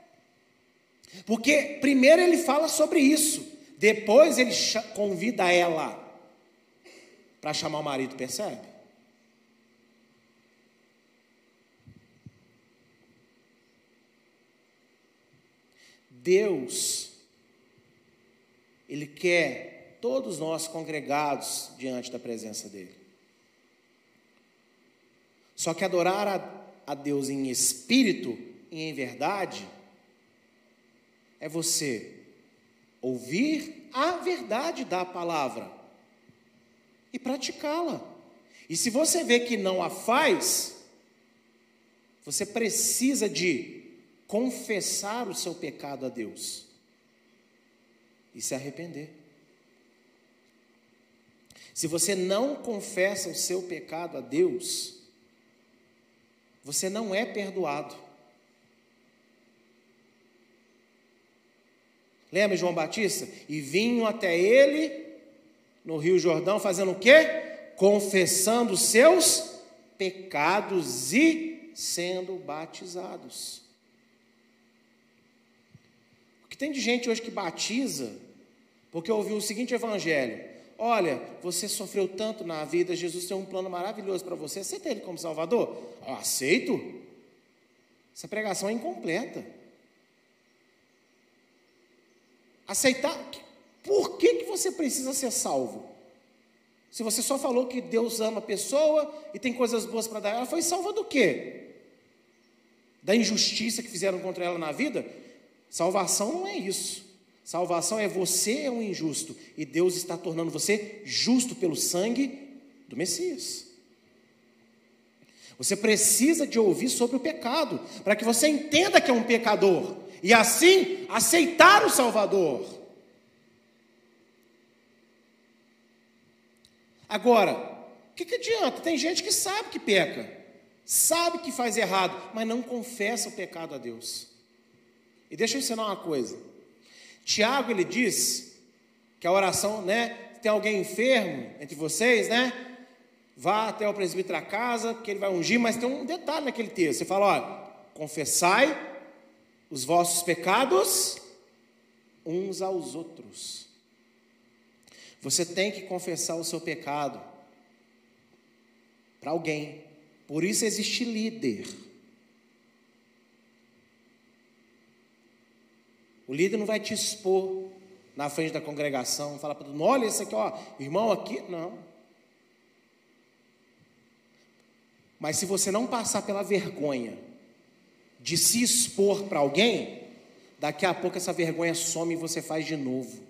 Porque primeiro ele fala sobre isso, depois ele convida ela para chamar o marido, percebe? Deus, Ele quer todos nós congregados diante da presença dEle. Só que adorar a, a Deus em espírito e em verdade é você ouvir a verdade da palavra e praticá-la. E se você vê que não a faz, você precisa de confessar o seu pecado a Deus e se arrepender. Se você não confessa o seu pecado a Deus, você não é perdoado. Lembra João Batista? E vinham até ele no Rio Jordão fazendo o quê? Confessando seus pecados e sendo batizados tem de gente hoje que batiza porque ouviu o seguinte evangelho: Olha, você sofreu tanto na vida, Jesus tem um plano maravilhoso para você. Aceita Ele como Salvador? Eu aceito. Essa pregação é incompleta. Aceitar. Por que, que você precisa ser salvo? Se você só falou que Deus ama a pessoa e tem coisas boas para dar, ela foi salva do quê? Da injustiça que fizeram contra ela na vida? Salvação não é isso. Salvação é você é um injusto e Deus está tornando você justo pelo sangue do Messias. Você precisa de ouvir sobre o pecado, para que você entenda que é um pecador e assim aceitar o Salvador. Agora, o que, que adianta? Tem gente que sabe que peca, sabe que faz errado, mas não confessa o pecado a Deus. E deixa eu ensinar uma coisa. Tiago ele diz que a oração, né? Tem alguém enfermo entre vocês, né? Vá até o presbítero a casa, que ele vai ungir, mas tem um detalhe naquele texto. Você fala, olha, confessai os vossos pecados uns aos outros. Você tem que confessar o seu pecado para alguém. Por isso existe líder. O líder não vai te expor na frente da congregação, falar para todo mundo, olha esse aqui, ó, irmão aqui, não. Mas se você não passar pela vergonha de se expor para alguém, daqui a pouco essa vergonha some e você faz de novo.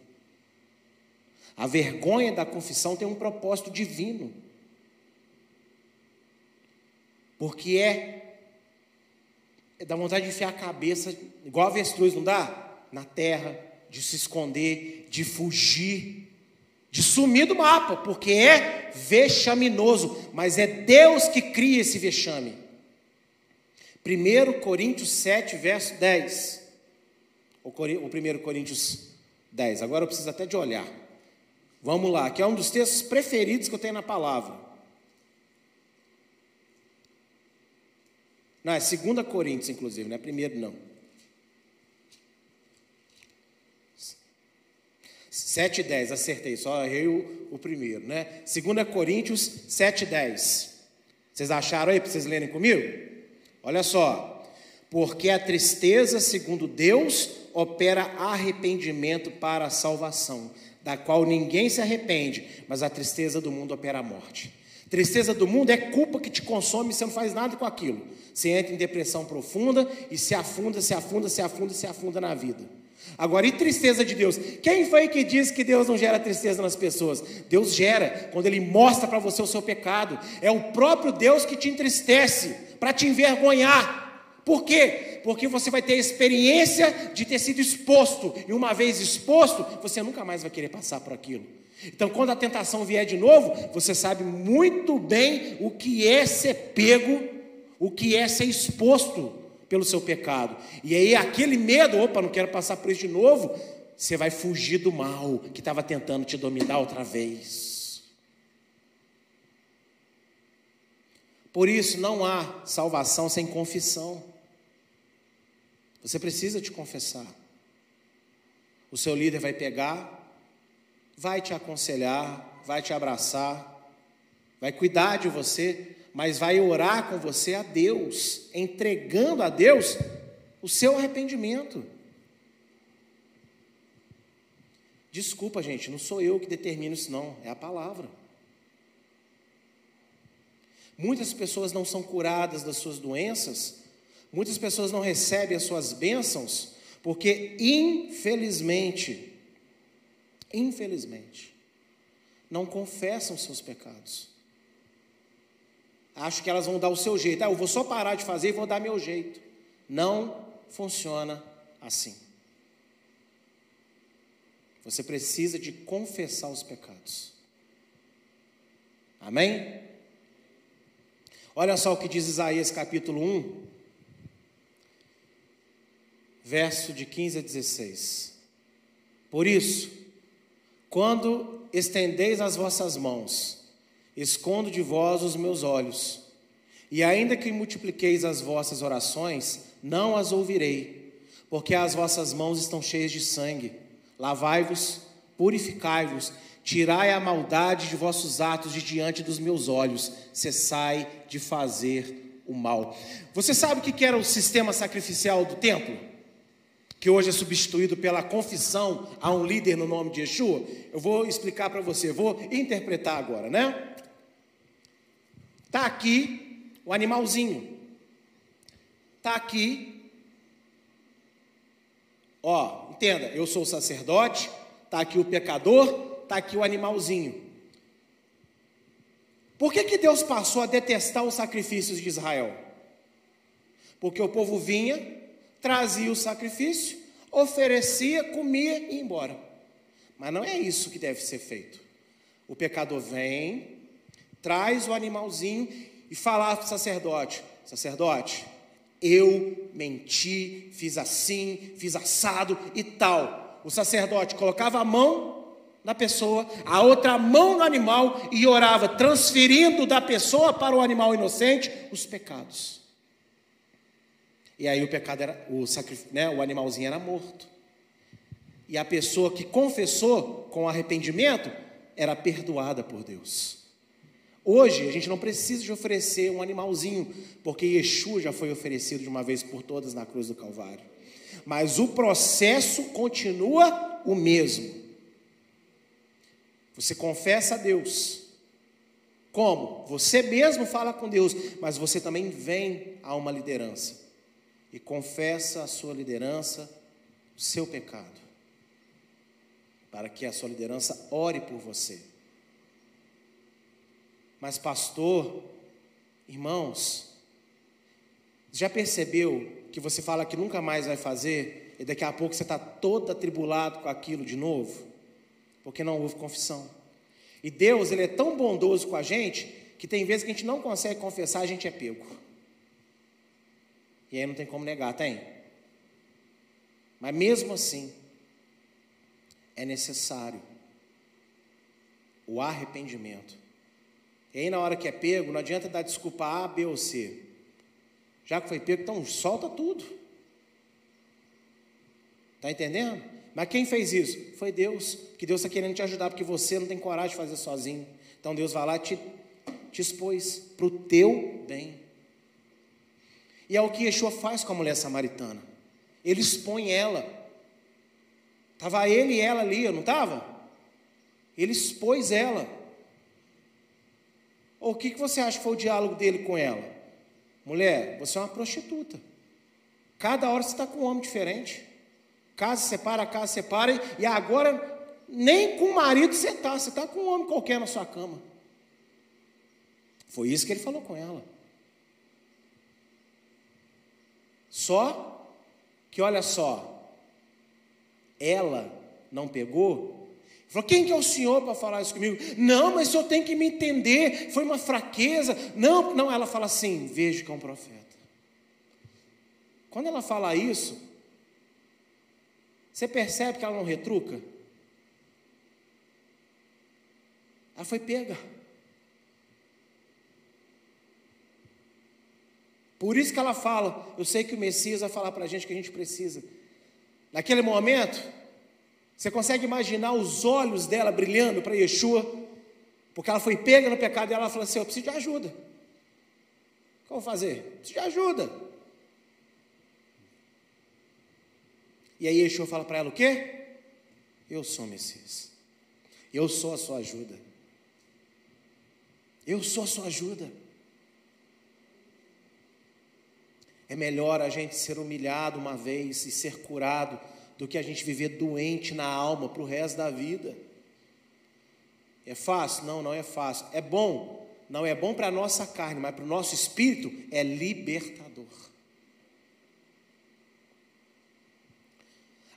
A vergonha da confissão tem um propósito divino. Porque é, é dá vontade de enfiar a cabeça, igual avestruz, não dá? Na terra, de se esconder, de fugir, de sumir do mapa, porque é vexaminoso, mas é Deus que cria esse vexame. 1 Coríntios 7, verso 10. O 1 Coríntios 10. Agora eu preciso até de olhar. Vamos lá, que é um dos textos preferidos que eu tenho na palavra. Não, é 2 Coríntios, inclusive, não é primeiro, não. 7 e 10, acertei, só errei o, o primeiro, né? 2 Coríntios 7 e 10. Vocês acharam aí para vocês lerem comigo? Olha só. Porque a tristeza, segundo Deus, opera arrependimento para a salvação, da qual ninguém se arrepende, mas a tristeza do mundo opera a morte. Tristeza do mundo é culpa que te consome você não faz nada com aquilo. Você entra em depressão profunda e se afunda, se afunda, se afunda, se afunda na vida. Agora, e tristeza de Deus? Quem foi que disse que Deus não gera tristeza nas pessoas? Deus gera quando Ele mostra para você o seu pecado. É o próprio Deus que te entristece para te envergonhar. Por quê? Porque você vai ter a experiência de ter sido exposto, e uma vez exposto, você nunca mais vai querer passar por aquilo. Então, quando a tentação vier de novo, você sabe muito bem o que é ser pego, o que é ser exposto pelo seu pecado. E aí aquele medo, opa, não quero passar por isso de novo, você vai fugir do mal que estava tentando te dominar outra vez. Por isso não há salvação sem confissão. Você precisa te confessar. O seu líder vai pegar, vai te aconselhar, vai te abraçar, vai cuidar de você, mas vai orar com você a Deus, entregando a Deus o seu arrependimento. Desculpa, gente, não sou eu que determino isso, não, é a palavra. Muitas pessoas não são curadas das suas doenças, muitas pessoas não recebem as suas bênçãos, porque infelizmente, infelizmente, não confessam seus pecados. Acho que elas vão dar o seu jeito. Ah, eu vou só parar de fazer e vou dar meu jeito. Não funciona assim. Você precisa de confessar os pecados. Amém? Olha só o que diz Isaías capítulo 1, verso de 15 a 16. Por isso, quando estendeis as vossas mãos, escondo de vós os meus olhos, e ainda que multipliqueis as vossas orações, não as ouvirei, porque as vossas mãos estão cheias de sangue. Lavai-vos, purificai-vos, tirai a maldade de vossos atos de diante dos meus olhos, cessai de fazer o mal. Você sabe o que era o sistema sacrificial do templo? Que hoje é substituído pela confissão a um líder no nome de Yeshua? Eu vou explicar para você, vou interpretar agora, né? Está aqui o animalzinho. Está aqui. Ó, entenda, eu sou o sacerdote, está aqui o pecador, está aqui o animalzinho. Por que, que Deus passou a detestar os sacrifícios de Israel? Porque o povo vinha, trazia o sacrifício, oferecia, comia e ia embora. Mas não é isso que deve ser feito. O pecador vem, traz o animalzinho e falar para o sacerdote: sacerdote, eu menti, fiz assim, fiz assado e tal. O sacerdote colocava a mão na pessoa, a outra mão no animal e orava, transferindo da pessoa para o animal inocente os pecados. E aí o pecado era, o, né, o animalzinho era morto. E a pessoa que confessou com arrependimento era perdoada por Deus. Hoje a gente não precisa de oferecer um animalzinho, porque Yeshua já foi oferecido de uma vez por todas na cruz do Calvário. Mas o processo continua o mesmo. Você confessa a Deus. Como? Você mesmo fala com Deus, mas você também vem a uma liderança e confessa a sua liderança, o seu pecado, para que a sua liderança ore por você. Mas, pastor, irmãos, já percebeu que você fala que nunca mais vai fazer e daqui a pouco você está todo atribulado com aquilo de novo? Porque não houve confissão. E Deus, Ele é tão bondoso com a gente que tem vezes que a gente não consegue confessar, a gente é pego. E aí não tem como negar, tem? Mas mesmo assim, é necessário o arrependimento. E aí, na hora que é pego, não adianta dar desculpa A, B ou C. Já que foi pego, então solta tudo. Está entendendo? Mas quem fez isso? Foi Deus. Que Deus está querendo te ajudar, porque você não tem coragem de fazer sozinho. Então Deus vai lá e te, te expôs para o teu bem. E é o que Yeshua faz com a mulher samaritana. Ele expõe ela. Estava ele e ela ali, não estava? Ele expôs ela. Ou o que, que você acha que foi o diálogo dele com ela? Mulher, você é uma prostituta. Cada hora você está com um homem diferente. Casa separa, casa separa, e agora nem com o marido você está, você está com um homem qualquer na sua cama. Foi isso que ele falou com ela. Só que olha só, ela não pegou Falou, quem que é o senhor para falar isso comigo? Não, mas o senhor tem que me entender, foi uma fraqueza. Não, não, ela fala assim, vejo que é um profeta. Quando ela fala isso, você percebe que ela não retruca? Ela foi pega. Por isso que ela fala, eu sei que o Messias vai falar para a gente que a gente precisa. Naquele momento, você consegue imaginar os olhos dela brilhando para Yeshua, porque ela foi pega no pecado e ela falou assim: Eu preciso de ajuda. Como fazer? Preciso de ajuda. E aí Yeshua fala para ela o quê? Eu sou Messias. Eu sou a sua ajuda. Eu sou a sua ajuda. É melhor a gente ser humilhado uma vez e ser curado do que a gente viver doente na alma para o resto da vida. É fácil? Não, não é fácil. É bom? Não é bom para a nossa carne, mas para o nosso espírito é libertador.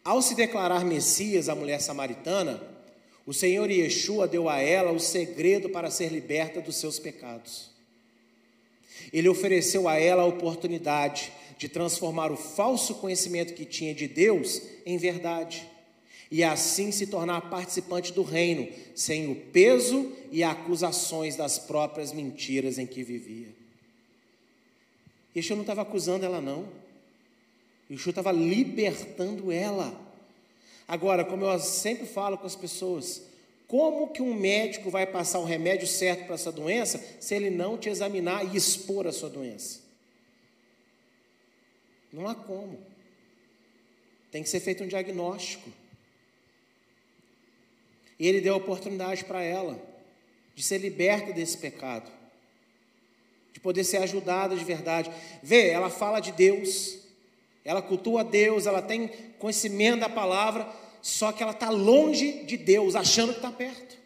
Ao se declarar Messias à mulher samaritana, o Senhor Yeshua deu a ela o segredo para ser liberta dos seus pecados. Ele ofereceu a ela a oportunidade de transformar o falso conhecimento que tinha de Deus em verdade e assim se tornar participante do reino, sem o peso e acusações das próprias mentiras em que vivia. Yeshua não estava acusando ela, não. Yeshua estava libertando ela. Agora, como eu sempre falo com as pessoas, como que um médico vai passar o remédio certo para essa doença se ele não te examinar e expor a sua doença? Não há como. Tem que ser feito um diagnóstico. E ele deu a oportunidade para ela de ser liberta desse pecado, de poder ser ajudada de verdade. Vê, ela fala de Deus, ela cultua Deus, ela tem conhecimento da palavra, só que ela está longe de Deus, achando que está perto.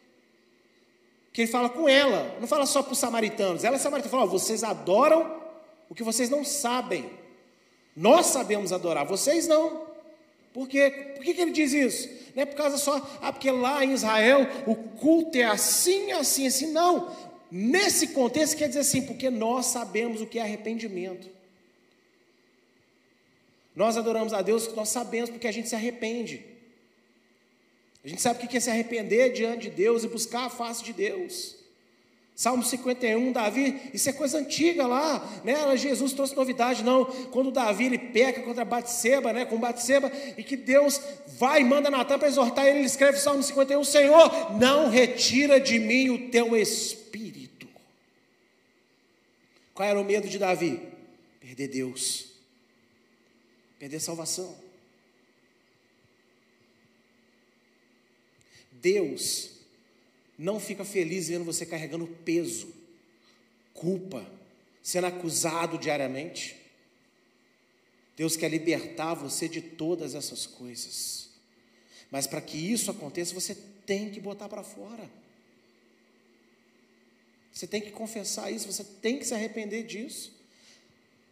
Que ele fala com ela, não fala só para os samaritanos, ela é samaritana, fala: vocês adoram o que vocês não sabem. Nós sabemos adorar, vocês não. Por quê? Por que, que ele diz isso? Não é por causa só, ah, porque lá em Israel o culto é assim, assim, assim. Não. Nesse contexto quer dizer assim, porque nós sabemos o que é arrependimento. Nós adoramos a Deus, nós sabemos porque a gente se arrepende. A gente sabe o que é se arrepender diante de Deus e buscar a face de Deus. Salmo 51, Davi, isso é coisa antiga lá, né? Jesus trouxe novidade, não. Quando Davi ele peca contra Batseba, né? Com Batseba, e que Deus vai e manda Natan para exortar ele, ele escreve Salmo 51, Senhor, não retira de mim o teu espírito. Qual era o medo de Davi? Perder Deus, perder salvação. Deus não fica feliz vendo você carregando peso, culpa, sendo acusado diariamente. Deus quer libertar você de todas essas coisas. Mas para que isso aconteça, você tem que botar para fora. Você tem que confessar isso, você tem que se arrepender disso.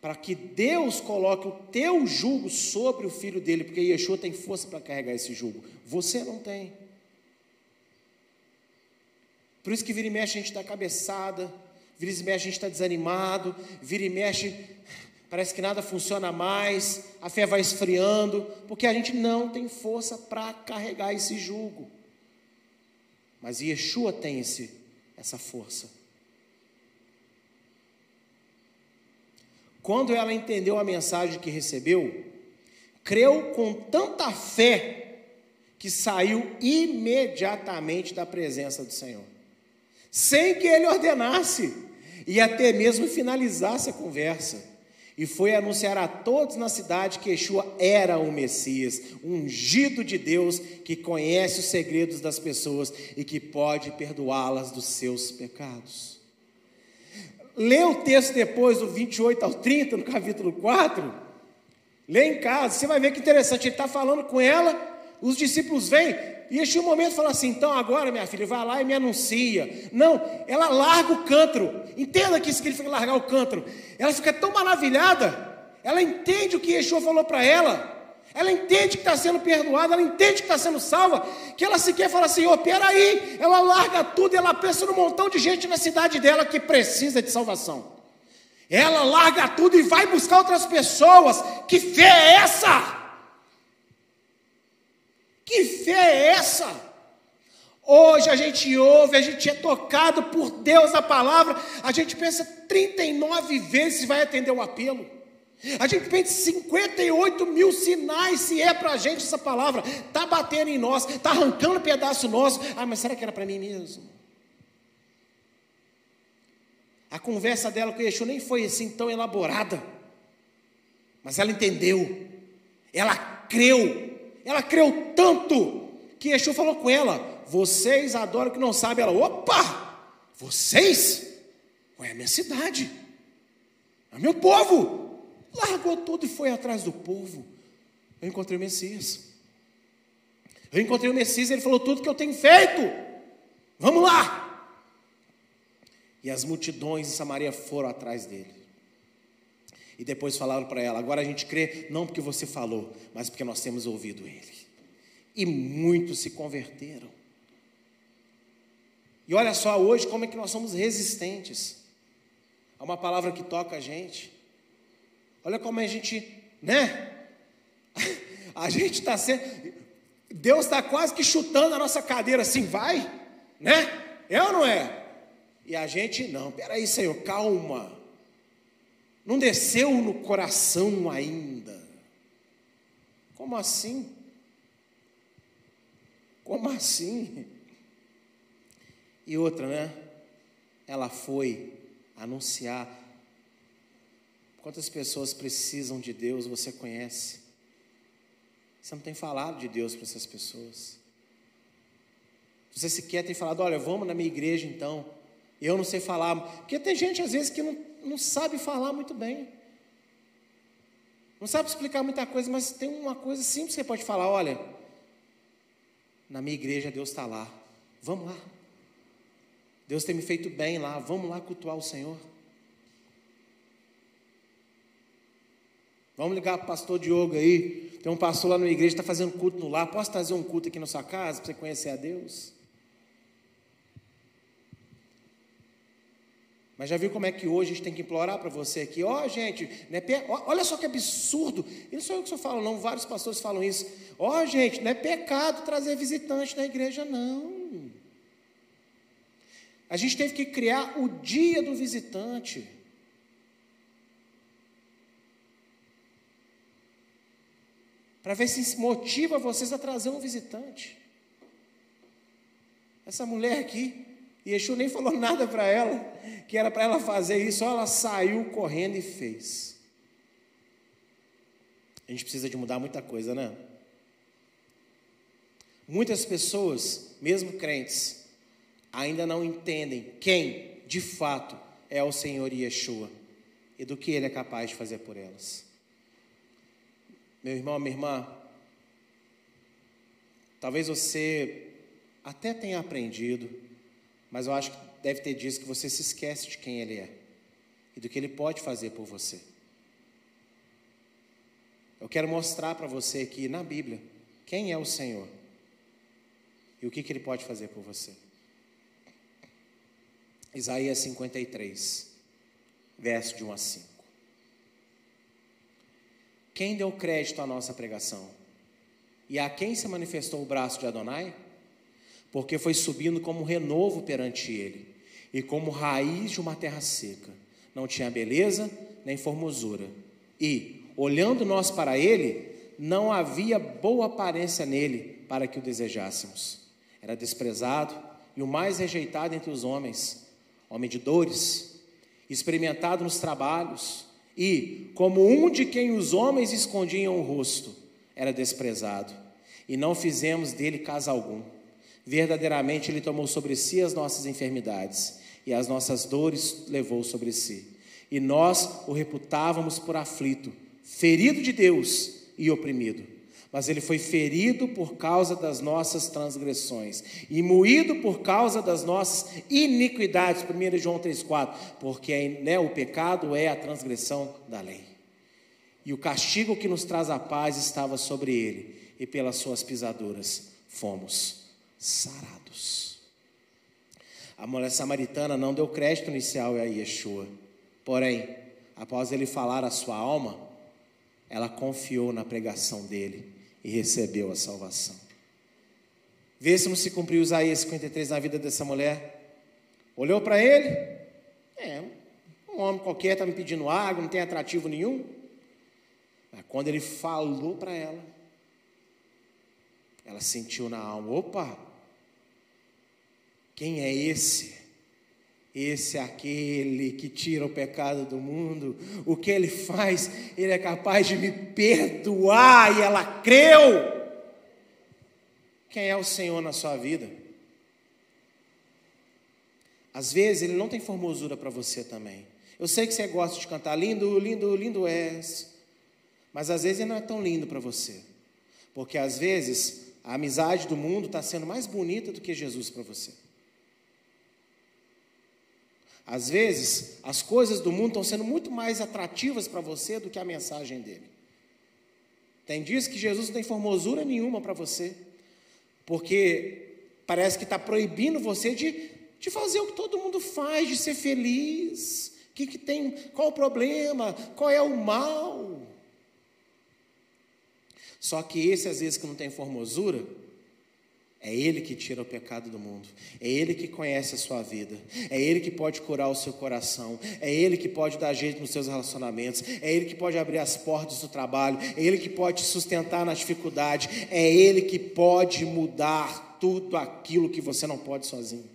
Para que Deus coloque o teu jugo sobre o filho dele, porque Yeshua tem força para carregar esse jugo. Você não tem. Por isso que vira e mexe a gente dá cabeçada, vira e mexe a gente está desanimado, vira e mexe, parece que nada funciona mais, a fé vai esfriando, porque a gente não tem força para carregar esse jugo. Mas Yeshua tem esse, essa força. Quando ela entendeu a mensagem que recebeu, creu com tanta fé que saiu imediatamente da presença do Senhor sem que ele ordenasse, e até mesmo finalizasse a conversa. E foi anunciar a todos na cidade que Yeshua era o Messias, ungido de Deus, que conhece os segredos das pessoas e que pode perdoá-las dos seus pecados. Lê o texto depois, do 28 ao 30, no capítulo 4. Lê em casa, você vai ver que interessante. Ele está falando com ela, os discípulos vêm, e este momento fala assim: então agora, minha filha, vai lá e me anuncia. Não, ela larga o cântaro. Entenda que significa largar o cântaro. Ela fica tão maravilhada, ela entende o que Yeshua falou para ela. Ela entende que está sendo perdoada, ela entende que está sendo salva, que ela sequer fala assim, oh, peraí, ela larga tudo ela pensa no montão de gente na cidade dela que precisa de salvação. Ela larga tudo e vai buscar outras pessoas. Que fé é essa? Que fé é essa? Hoje a gente ouve, a gente é tocado por Deus a palavra, a gente pensa 39 vezes se vai atender o apelo. A gente pensa 58 mil sinais se é para a gente essa palavra. Está batendo em nós, está arrancando um pedaço nosso. Ah, mas será que era para mim mesmo? A conversa dela com o Yeshua nem foi assim tão elaborada. Mas ela entendeu. Ela creu. Ela creu tanto que Yeshua falou com ela: Vocês adoram que não sabem. Ela, opa! Vocês? É minha cidade. É meu povo largou tudo e foi atrás do povo. Eu encontrei o Messias. Eu encontrei o Messias, ele falou tudo que eu tenho feito. Vamos lá. E as multidões de Samaria foram atrás dele. E depois falaram para ela: agora a gente crê, não porque você falou, mas porque nós temos ouvido ele. E muitos se converteram. E olha só hoje como é que nós somos resistentes a uma palavra que toca a gente. Olha como a gente, né? A gente está sendo. Deus está quase que chutando a nossa cadeira assim, vai, né? É ou não é? E a gente, não, peraí, Senhor, calma. Não desceu no coração ainda. Como assim? Como assim? E outra, né? Ela foi anunciar Quantas pessoas precisam de Deus você conhece? Você não tem falado de Deus para essas pessoas. Você sequer tem falado, olha, vamos na minha igreja então. Eu não sei falar. Porque tem gente às vezes que não, não sabe falar muito bem. Não sabe explicar muita coisa, mas tem uma coisa simples que você pode falar: olha, na minha igreja Deus está lá. Vamos lá. Deus tem me feito bem lá. Vamos lá cultuar o Senhor. Vamos ligar para o pastor Diogo aí. Tem um pastor lá na igreja que está fazendo culto no lar. Posso trazer um culto aqui na sua casa para você conhecer a Deus? Mas já viu como é que hoje a gente tem que implorar para você aqui? Ó, oh, gente, né, olha só que absurdo. E não sou eu que só falo, não, vários pastores falam isso. Ó, oh, gente, não é pecado trazer visitante na igreja, não. A gente teve que criar o dia do visitante. para ver se motiva vocês a trazer um visitante. Essa mulher aqui, Yeshua nem falou nada para ela, que era para ela fazer isso, ela saiu correndo e fez. A gente precisa de mudar muita coisa, né? Muitas pessoas, mesmo crentes, ainda não entendem quem, de fato, é o Senhor Yeshua e do que Ele é capaz de fazer por elas. Meu irmão, minha irmã, talvez você até tenha aprendido, mas eu acho que deve ter dias que você se esquece de quem Ele é e do que Ele pode fazer por você. Eu quero mostrar para você aqui na Bíblia quem é o Senhor e o que, que Ele pode fazer por você. Isaías 53, verso de 1 a 5. Quem deu crédito à nossa pregação? E a quem se manifestou o braço de Adonai? Porque foi subindo como renovo perante ele, e como raiz de uma terra seca. Não tinha beleza nem formosura. E, olhando nós para ele, não havia boa aparência nele para que o desejássemos. Era desprezado e o mais rejeitado entre os homens, homem de dores, experimentado nos trabalhos, e, como um de quem os homens escondiam o rosto, era desprezado, e não fizemos dele caso algum. Verdadeiramente ele tomou sobre si as nossas enfermidades, e as nossas dores levou sobre si. E nós o reputávamos por aflito, ferido de Deus e oprimido mas ele foi ferido por causa das nossas transgressões e moído por causa das nossas iniquidades. 1 João 3,4: Porque né, o pecado é a transgressão da lei. E o castigo que nos traz a paz estava sobre ele, e pelas suas pisaduras fomos sarados. A mulher samaritana não deu crédito inicial a Yeshua, porém, após ele falar a sua alma, ela confiou na pregação dele e recebeu a salvação. Vê se não se cumpriu Isaías 53 na vida dessa mulher. Olhou para ele, é, um homem qualquer está me pedindo água, não tem atrativo nenhum. Mas quando ele falou para ela, ela sentiu na alma: opa, quem é esse? Esse é aquele que tira o pecado do mundo. O que ele faz, ele é capaz de me perdoar. E ela creu. Quem é o Senhor na sua vida? Às vezes ele não tem formosura para você também. Eu sei que você gosta de cantar lindo, lindo, lindo és. Mas às vezes ele não é tão lindo para você. Porque às vezes a amizade do mundo está sendo mais bonita do que Jesus para você. Às vezes, as coisas do mundo estão sendo muito mais atrativas para você do que a mensagem dele. Tem dias que Jesus não tem formosura nenhuma para você, porque parece que está proibindo você de, de fazer o que todo mundo faz, de ser feliz. Que que tem? Qual o problema? Qual é o mal? Só que esse, às vezes, que não tem formosura, é Ele que tira o pecado do mundo. É Ele que conhece a sua vida. É Ele que pode curar o seu coração. É Ele que pode dar jeito nos seus relacionamentos. É Ele que pode abrir as portas do trabalho. É Ele que pode te sustentar na dificuldade. É Ele que pode mudar tudo aquilo que você não pode sozinho.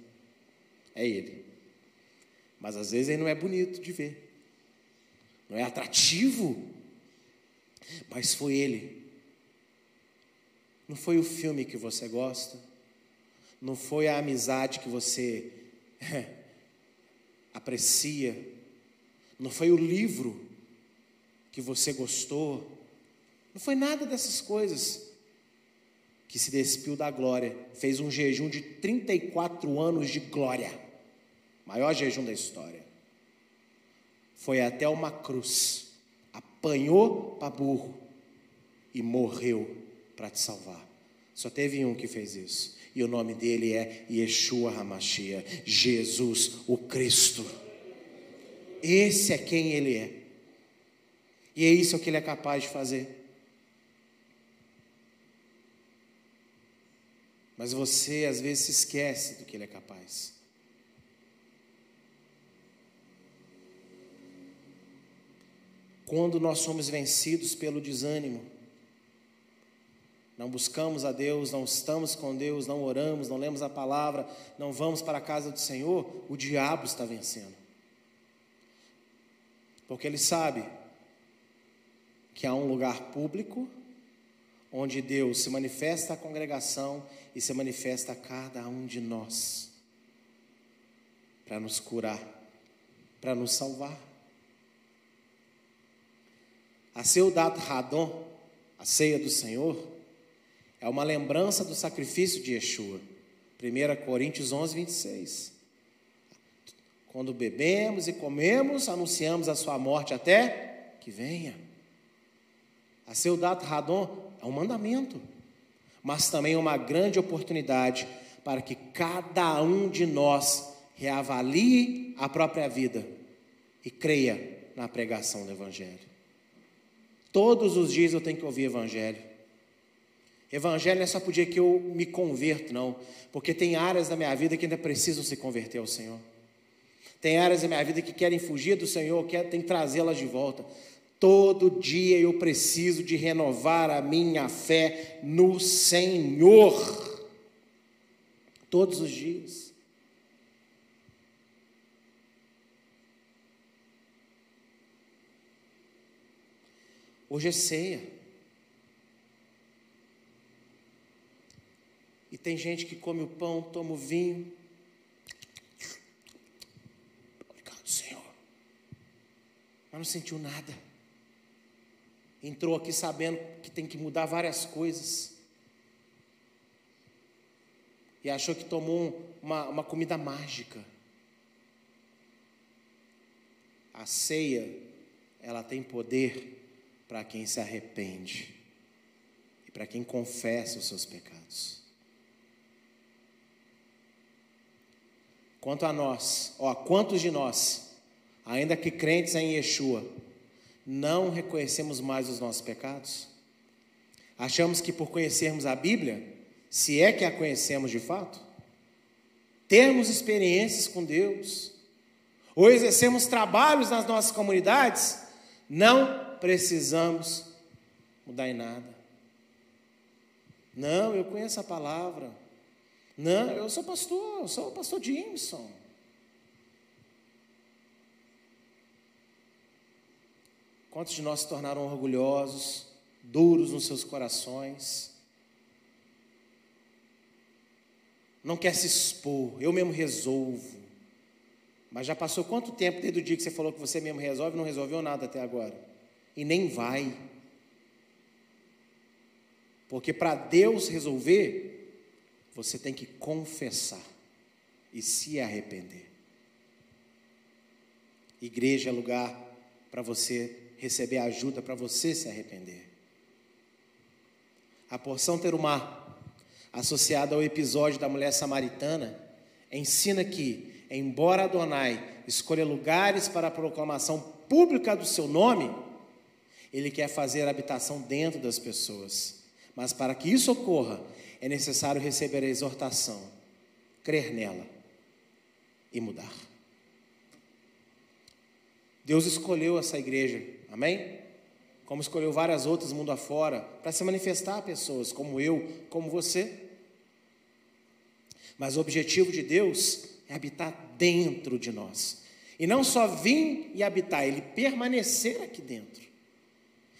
É Ele. Mas às vezes Ele não é bonito de ver. Não é atrativo. Mas foi Ele não foi o filme que você gosta, não foi a amizade que você aprecia, não foi o livro que você gostou, não foi nada dessas coisas que se despiu da glória, fez um jejum de 34 anos de glória, maior jejum da história. Foi até uma cruz, apanhou para burro e morreu para te salvar. Só teve um que fez isso. E o nome dele é Yeshua Hamashia, Jesus o Cristo. Esse é quem ele é. E é isso que ele é capaz de fazer. Mas você às vezes se esquece do que ele é capaz. Quando nós somos vencidos pelo desânimo, não buscamos a Deus, não estamos com Deus, não oramos, não lemos a palavra, não vamos para a casa do Senhor, o diabo está vencendo. Porque ele sabe que há um lugar público onde Deus se manifesta à congregação e se manifesta a cada um de nós para nos curar, para nos salvar. A seu dado Radon, a ceia do Senhor, é uma lembrança do sacrifício de Yeshua. 1 Coríntios 11, 26. Quando bebemos e comemos, anunciamos a sua morte até que venha. A seu dato Radon é um mandamento, mas também uma grande oportunidade para que cada um de nós reavalie a própria vida e creia na pregação do Evangelho. Todos os dias eu tenho que ouvir Evangelho. Evangelho não é só por dia que eu me converto, não. Porque tem áreas da minha vida que ainda precisam se converter ao Senhor. Tem áreas da minha vida que querem fugir do Senhor, que tem que trazê-las de volta. Todo dia eu preciso de renovar a minha fé no Senhor. Todos os dias. Hoje é ceia. Tem gente que come o pão, toma o vinho. Obrigado, Senhor. Mas não sentiu nada. Entrou aqui sabendo que tem que mudar várias coisas. E achou que tomou uma, uma comida mágica. A ceia, ela tem poder para quem se arrepende e para quem confessa os seus pecados. Quanto a nós, ó, quantos de nós ainda que crentes em Yeshua, não reconhecemos mais os nossos pecados? Achamos que por conhecermos a Bíblia, se é que a conhecemos de fato, termos experiências com Deus, ou exercemos trabalhos nas nossas comunidades, não precisamos mudar em nada. Não, eu conheço a palavra. Não, eu sou pastor, eu sou o pastor Jimson. Quantos de nós se tornaram orgulhosos, duros nos seus corações? Não quer se expor, eu mesmo resolvo. Mas já passou quanto tempo desde o dia que você falou que você mesmo resolve não resolveu nada até agora? E nem vai. Porque para Deus resolver, você tem que confessar e se arrepender. Igreja é lugar para você receber ajuda, para você se arrepender. A porção terumá, associada ao episódio da mulher samaritana, ensina que, embora Adonai escolha lugares para a proclamação pública do seu nome, ele quer fazer habitação dentro das pessoas. Mas para que isso ocorra, é necessário receber a exortação, crer nela e mudar. Deus escolheu essa igreja, amém? Como escolheu várias outras mundo afora, para se manifestar a pessoas como eu, como você. Mas o objetivo de Deus é habitar dentro de nós. E não só vir e habitar, ele permanecer aqui dentro.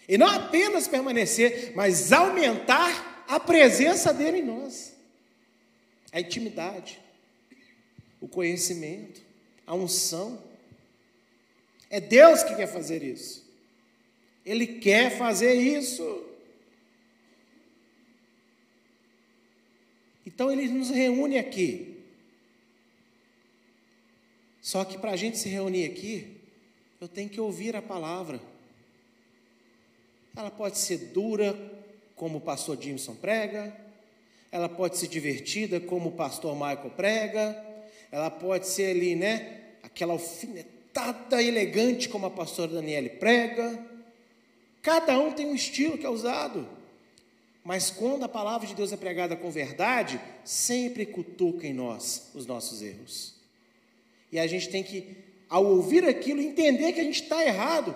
E não apenas permanecer, mas aumentar a presença dele em nós. A intimidade, o conhecimento, a unção. É Deus que quer fazer isso. Ele quer fazer isso. Então ele nos reúne aqui. Só que para a gente se reunir aqui, eu tenho que ouvir a palavra. Ela pode ser dura, como o pastor Jimson prega, ela pode ser divertida, como o pastor Michael prega, ela pode ser ali, né, aquela alfinetada elegante, como a pastora Daniele prega. Cada um tem um estilo que é usado. Mas quando a palavra de Deus é pregada com verdade, sempre cutuca em nós os nossos erros. E a gente tem que, ao ouvir aquilo, entender que a gente está errado.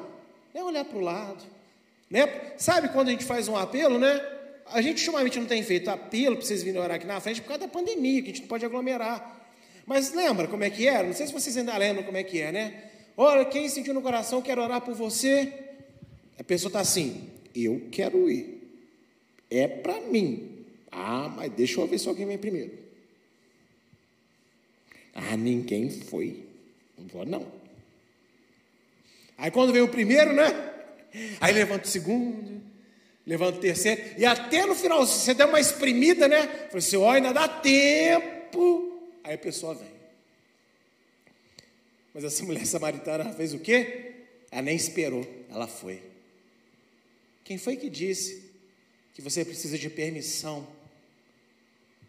Não é olhar para o lado, né? Sabe quando a gente faz um apelo, né? A gente ultimamente não tem feito apelo para vocês virem orar aqui na frente por causa da pandemia, que a gente não pode aglomerar. Mas lembra como é que era? Não sei se vocês ainda lembram como é que é, né? Olha, quem sentiu no coração quer orar por você. A pessoa está assim, eu quero ir. É para mim. Ah, mas deixa eu ver se alguém vem primeiro. Ah, ninguém foi. Não vou não. Aí quando vem o primeiro, né? Aí levanta o segundo, levanta o terceiro, e até no final, você der uma espremida, né? Falei assim: ó, ainda dá tempo. Aí a pessoa vem. Mas essa mulher samaritana fez o quê? Ela nem esperou, ela foi. Quem foi que disse que você precisa de permissão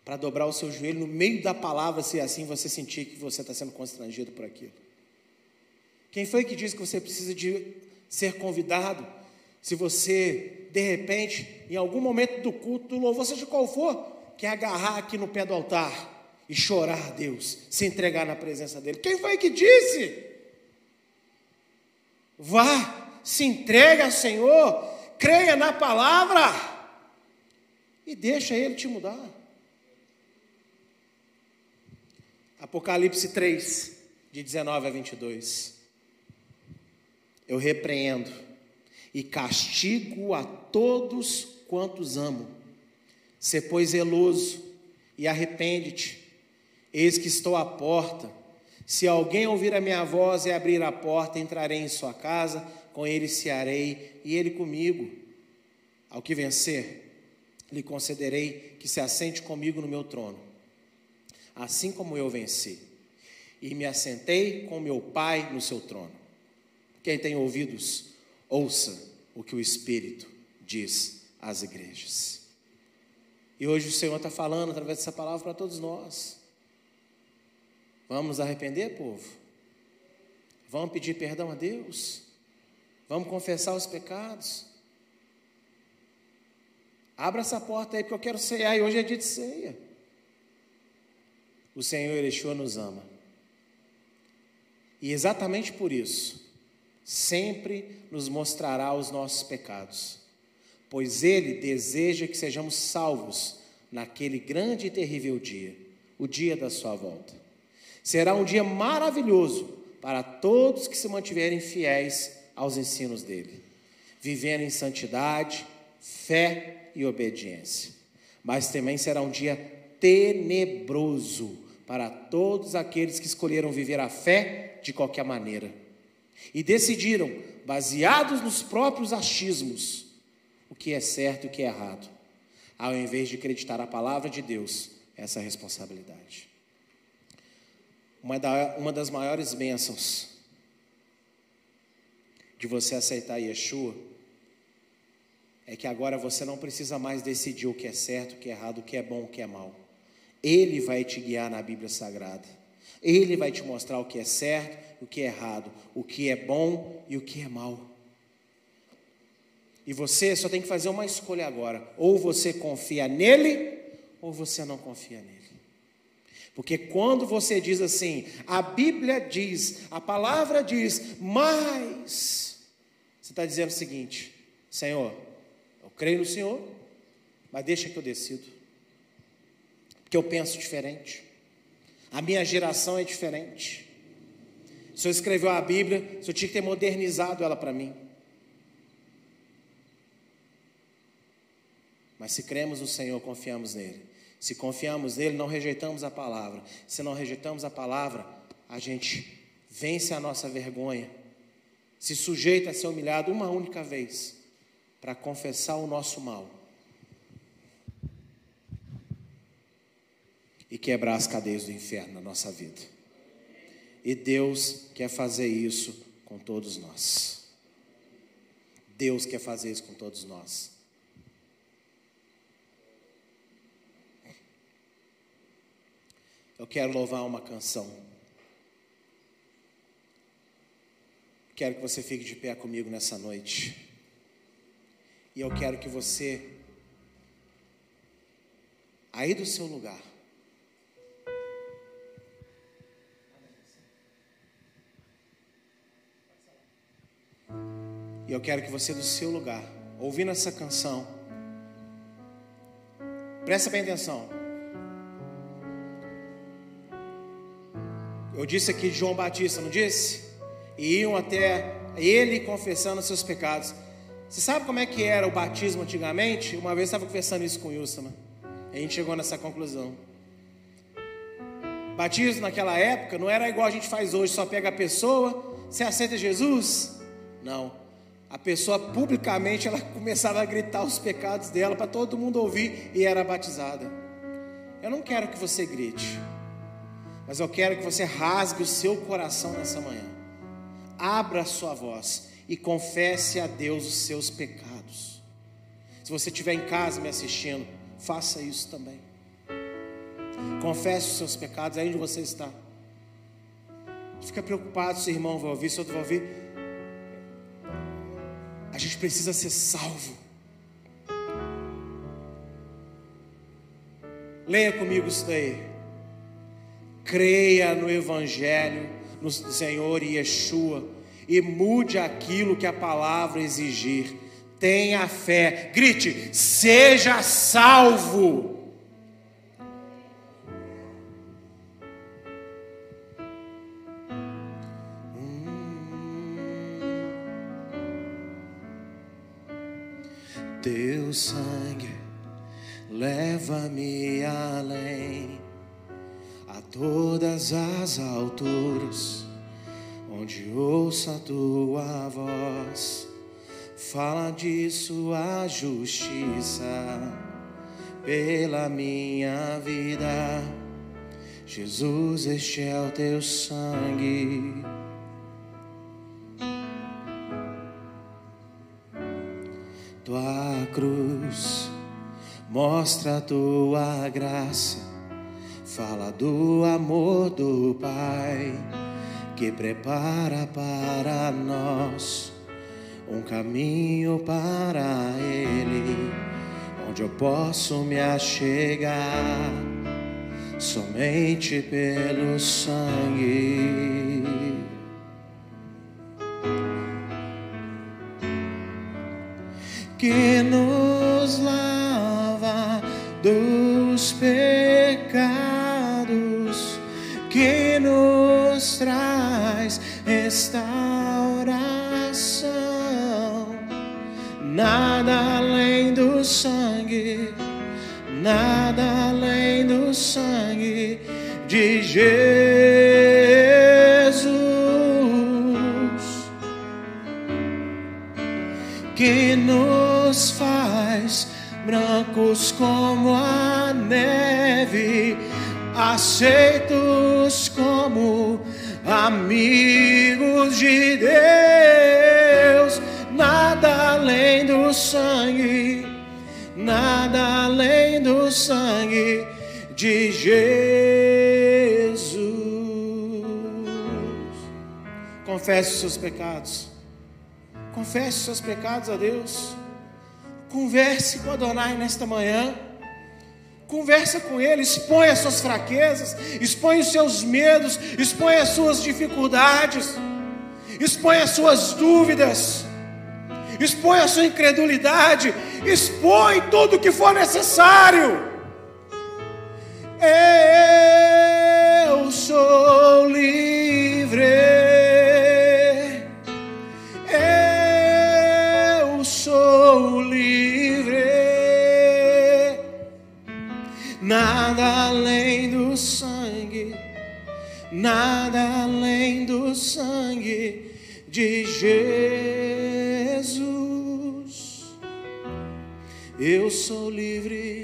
para dobrar o seu joelho no meio da palavra, se assim você sentir que você está sendo constrangido por aquilo? Quem foi que disse que você precisa de ser convidado, se você, de repente, em algum momento do culto, louvor, seja qual for, quer agarrar aqui no pé do altar e chorar a Deus, se entregar na presença dEle. Quem foi que disse? Vá, se entregue ao Senhor, creia na palavra e deixa Ele te mudar. Apocalipse 3, de 19 a 22 eu repreendo e castigo a todos quantos amo. Se pois zeloso e arrepende-te. Eis que estou à porta. Se alguém ouvir a minha voz e abrir a porta, entrarei em sua casa, com ele cearei e ele comigo. Ao que vencer, lhe concederei que se assente comigo no meu trono, assim como eu venci, e me assentei com meu Pai no seu trono. Quem tem ouvidos, ouça o que o Espírito diz às igrejas. E hoje o Senhor está falando através dessa palavra para todos nós. Vamos arrepender, povo? Vamos pedir perdão a Deus? Vamos confessar os pecados? Abra essa porta aí, porque eu quero ceiar e hoje é dia de ceia. O Senhor Yeshua nos ama. E exatamente por isso, sempre nos mostrará os nossos pecados, pois Ele deseja que sejamos salvos naquele grande e terrível dia, o dia da Sua volta. Será um dia maravilhoso para todos que se mantiverem fiéis aos ensinos dele, vivendo em santidade, fé e obediência. Mas também será um dia tenebroso para todos aqueles que escolheram viver a fé de qualquer maneira e decidiram, baseados nos próprios achismos, o que é certo e o que é errado, ao invés de acreditar a palavra de Deus, essa responsabilidade. Uma, da, uma das maiores bênçãos de você aceitar Yeshua é que agora você não precisa mais decidir o que é certo, o que é errado, o que é bom, o que é mal. Ele vai te guiar na Bíblia Sagrada. Ele vai te mostrar o que é certo, o que é errado, o que é bom e o que é mal. E você só tem que fazer uma escolha agora: ou você confia nele, ou você não confia nele. Porque quando você diz assim, a Bíblia diz, a palavra diz, mas, você está dizendo o seguinte: Senhor, eu creio no Senhor, mas deixa que eu decido, porque eu penso diferente, a minha geração é diferente. O Senhor escreveu a Bíblia, o Senhor tinha que ter modernizado ela para mim. Mas se cremos no Senhor, confiamos nele. Se confiamos nele, não rejeitamos a palavra. Se não rejeitamos a palavra, a gente vence a nossa vergonha, se sujeita a ser humilhado uma única vez para confessar o nosso mal e quebrar as cadeias do inferno na nossa vida. E Deus quer fazer isso com todos nós. Deus quer fazer isso com todos nós. Eu quero louvar uma canção. Quero que você fique de pé comigo nessa noite. E eu quero que você, aí do seu lugar, e eu quero que você, do seu lugar, ouvindo essa canção, presta bem atenção. Eu disse aqui de João Batista, não disse? E iam até ele confessando seus pecados. Você sabe como é que era o batismo antigamente? Uma vez eu estava conversando isso com o Wilson. Né? A gente chegou nessa conclusão. Batismo naquela época não era igual a gente faz hoje, só pega a pessoa, você aceita Jesus? Não. A pessoa publicamente ela começava a gritar os pecados dela para todo mundo ouvir e era batizada. Eu não quero que você grite. Mas eu quero que você rasgue o seu coração nessa manhã. Abra a sua voz e confesse a Deus os seus pecados. Se você estiver em casa me assistindo, faça isso também. Confesse os seus pecados aí onde você está. Fica preocupado se o irmão vai ouvir, se outro vai ouvir. A gente precisa ser salvo. Leia comigo isso daí creia no Evangelho, no Senhor Yeshua, e mude aquilo que a palavra exigir. Tenha fé, grite: seja salvo. Teu sangue leva-me além a todas as alturas, onde ouça a tua voz, fala de sua justiça pela minha vida. Jesus, este é o teu sangue. Mostra a tua graça fala do amor do Pai que prepara para nós um caminho para Ele, onde eu posso me achegar somente pelo sangue. Que traz restauração. Nada além do sangue, nada além do sangue de Jesus. Que nos faz brancos como a neve, aceitos como amigos de Deus, nada além do sangue, nada além do sangue de Jesus. Confesse os seus pecados. Confesse os seus pecados a Deus. Converse com Adonai nesta manhã. Conversa com Ele, expõe as suas fraquezas, expõe os seus medos, expõe as suas dificuldades, expõe as suas dúvidas, expõe a sua incredulidade, expõe tudo o que for necessário. Eu sou livre. Sou livre.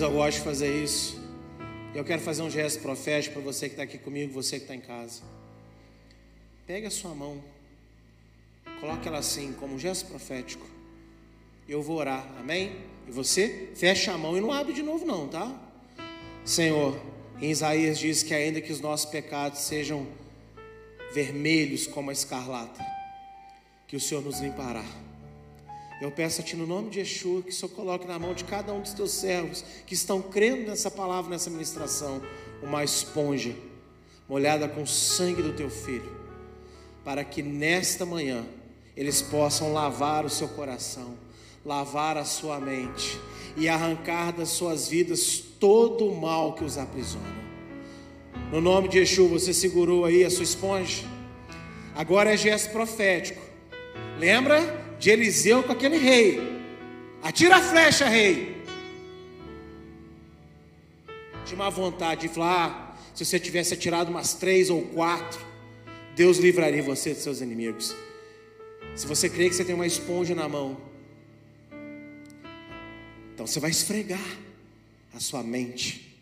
Eu gosto de fazer isso. Eu quero fazer um gesto profético para você que está aqui comigo, você que está em casa. Pegue a sua mão, coloque ela assim, como um gesto profético. Eu vou orar, amém? E você fecha a mão e não abre de novo, não, tá? Senhor, em Isaías diz que ainda que os nossos pecados sejam vermelhos como a escarlata, que o Senhor nos limpará. Eu peço a Ti no nome de Yeshua que o Senhor coloque na mão de cada um dos Teus servos que estão crendo nessa palavra, nessa ministração, uma esponja molhada com o sangue do Teu Filho, para que nesta manhã eles possam lavar o seu coração, lavar a sua mente e arrancar das suas vidas todo o mal que os aprisiona. No nome de Yeshua, você segurou aí a sua esponja? Agora é gesto profético. Lembra? De Eliseu com aquele rei. Atira a flecha, rei. Tinha uma vontade de falar: ah, se você tivesse atirado umas três ou quatro, Deus livraria você dos seus inimigos. Se você crê que você tem uma esponja na mão, então você vai esfregar a sua mente,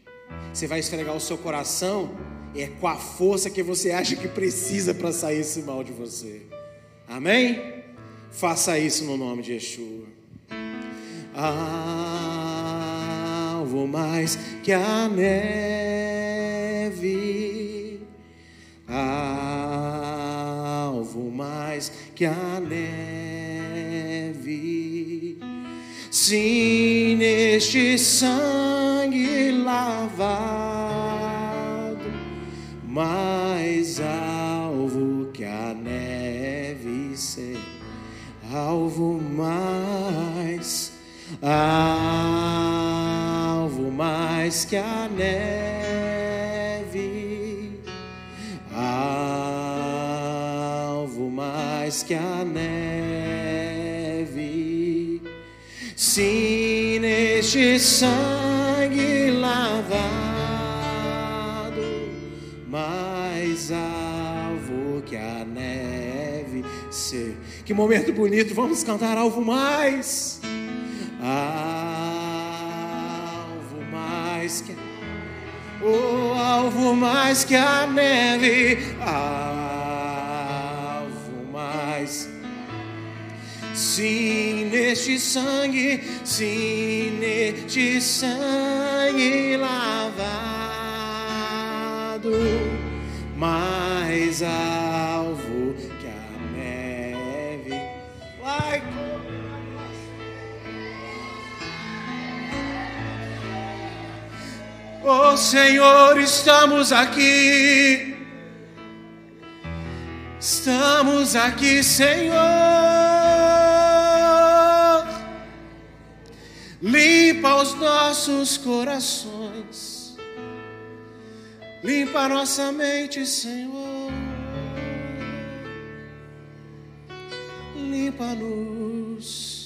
você vai esfregar o seu coração, é com a força que você acha que precisa para sair esse mal de você. Amém? Faça isso no nome de Yeshua. Alvo mais que a neve, alvo mais que a neve. Sim, neste sangue lavado, alvo mais que a neve, alvo mais que a neve. Sim, neste sangue lavado, mais alvo que a neve ser. Que momento bonito, vamos cantar alvo mais. Alvo mais que o alvo mais que a neve, alvo mais. Sim, neste sangue, sim, neste sangue lavado, mais alvo que a neve. Like Oh Senhor, estamos aqui. Estamos aqui, Senhor. Limpa os nossos corações. Limpa nossa mente, Senhor. Limpa-nos.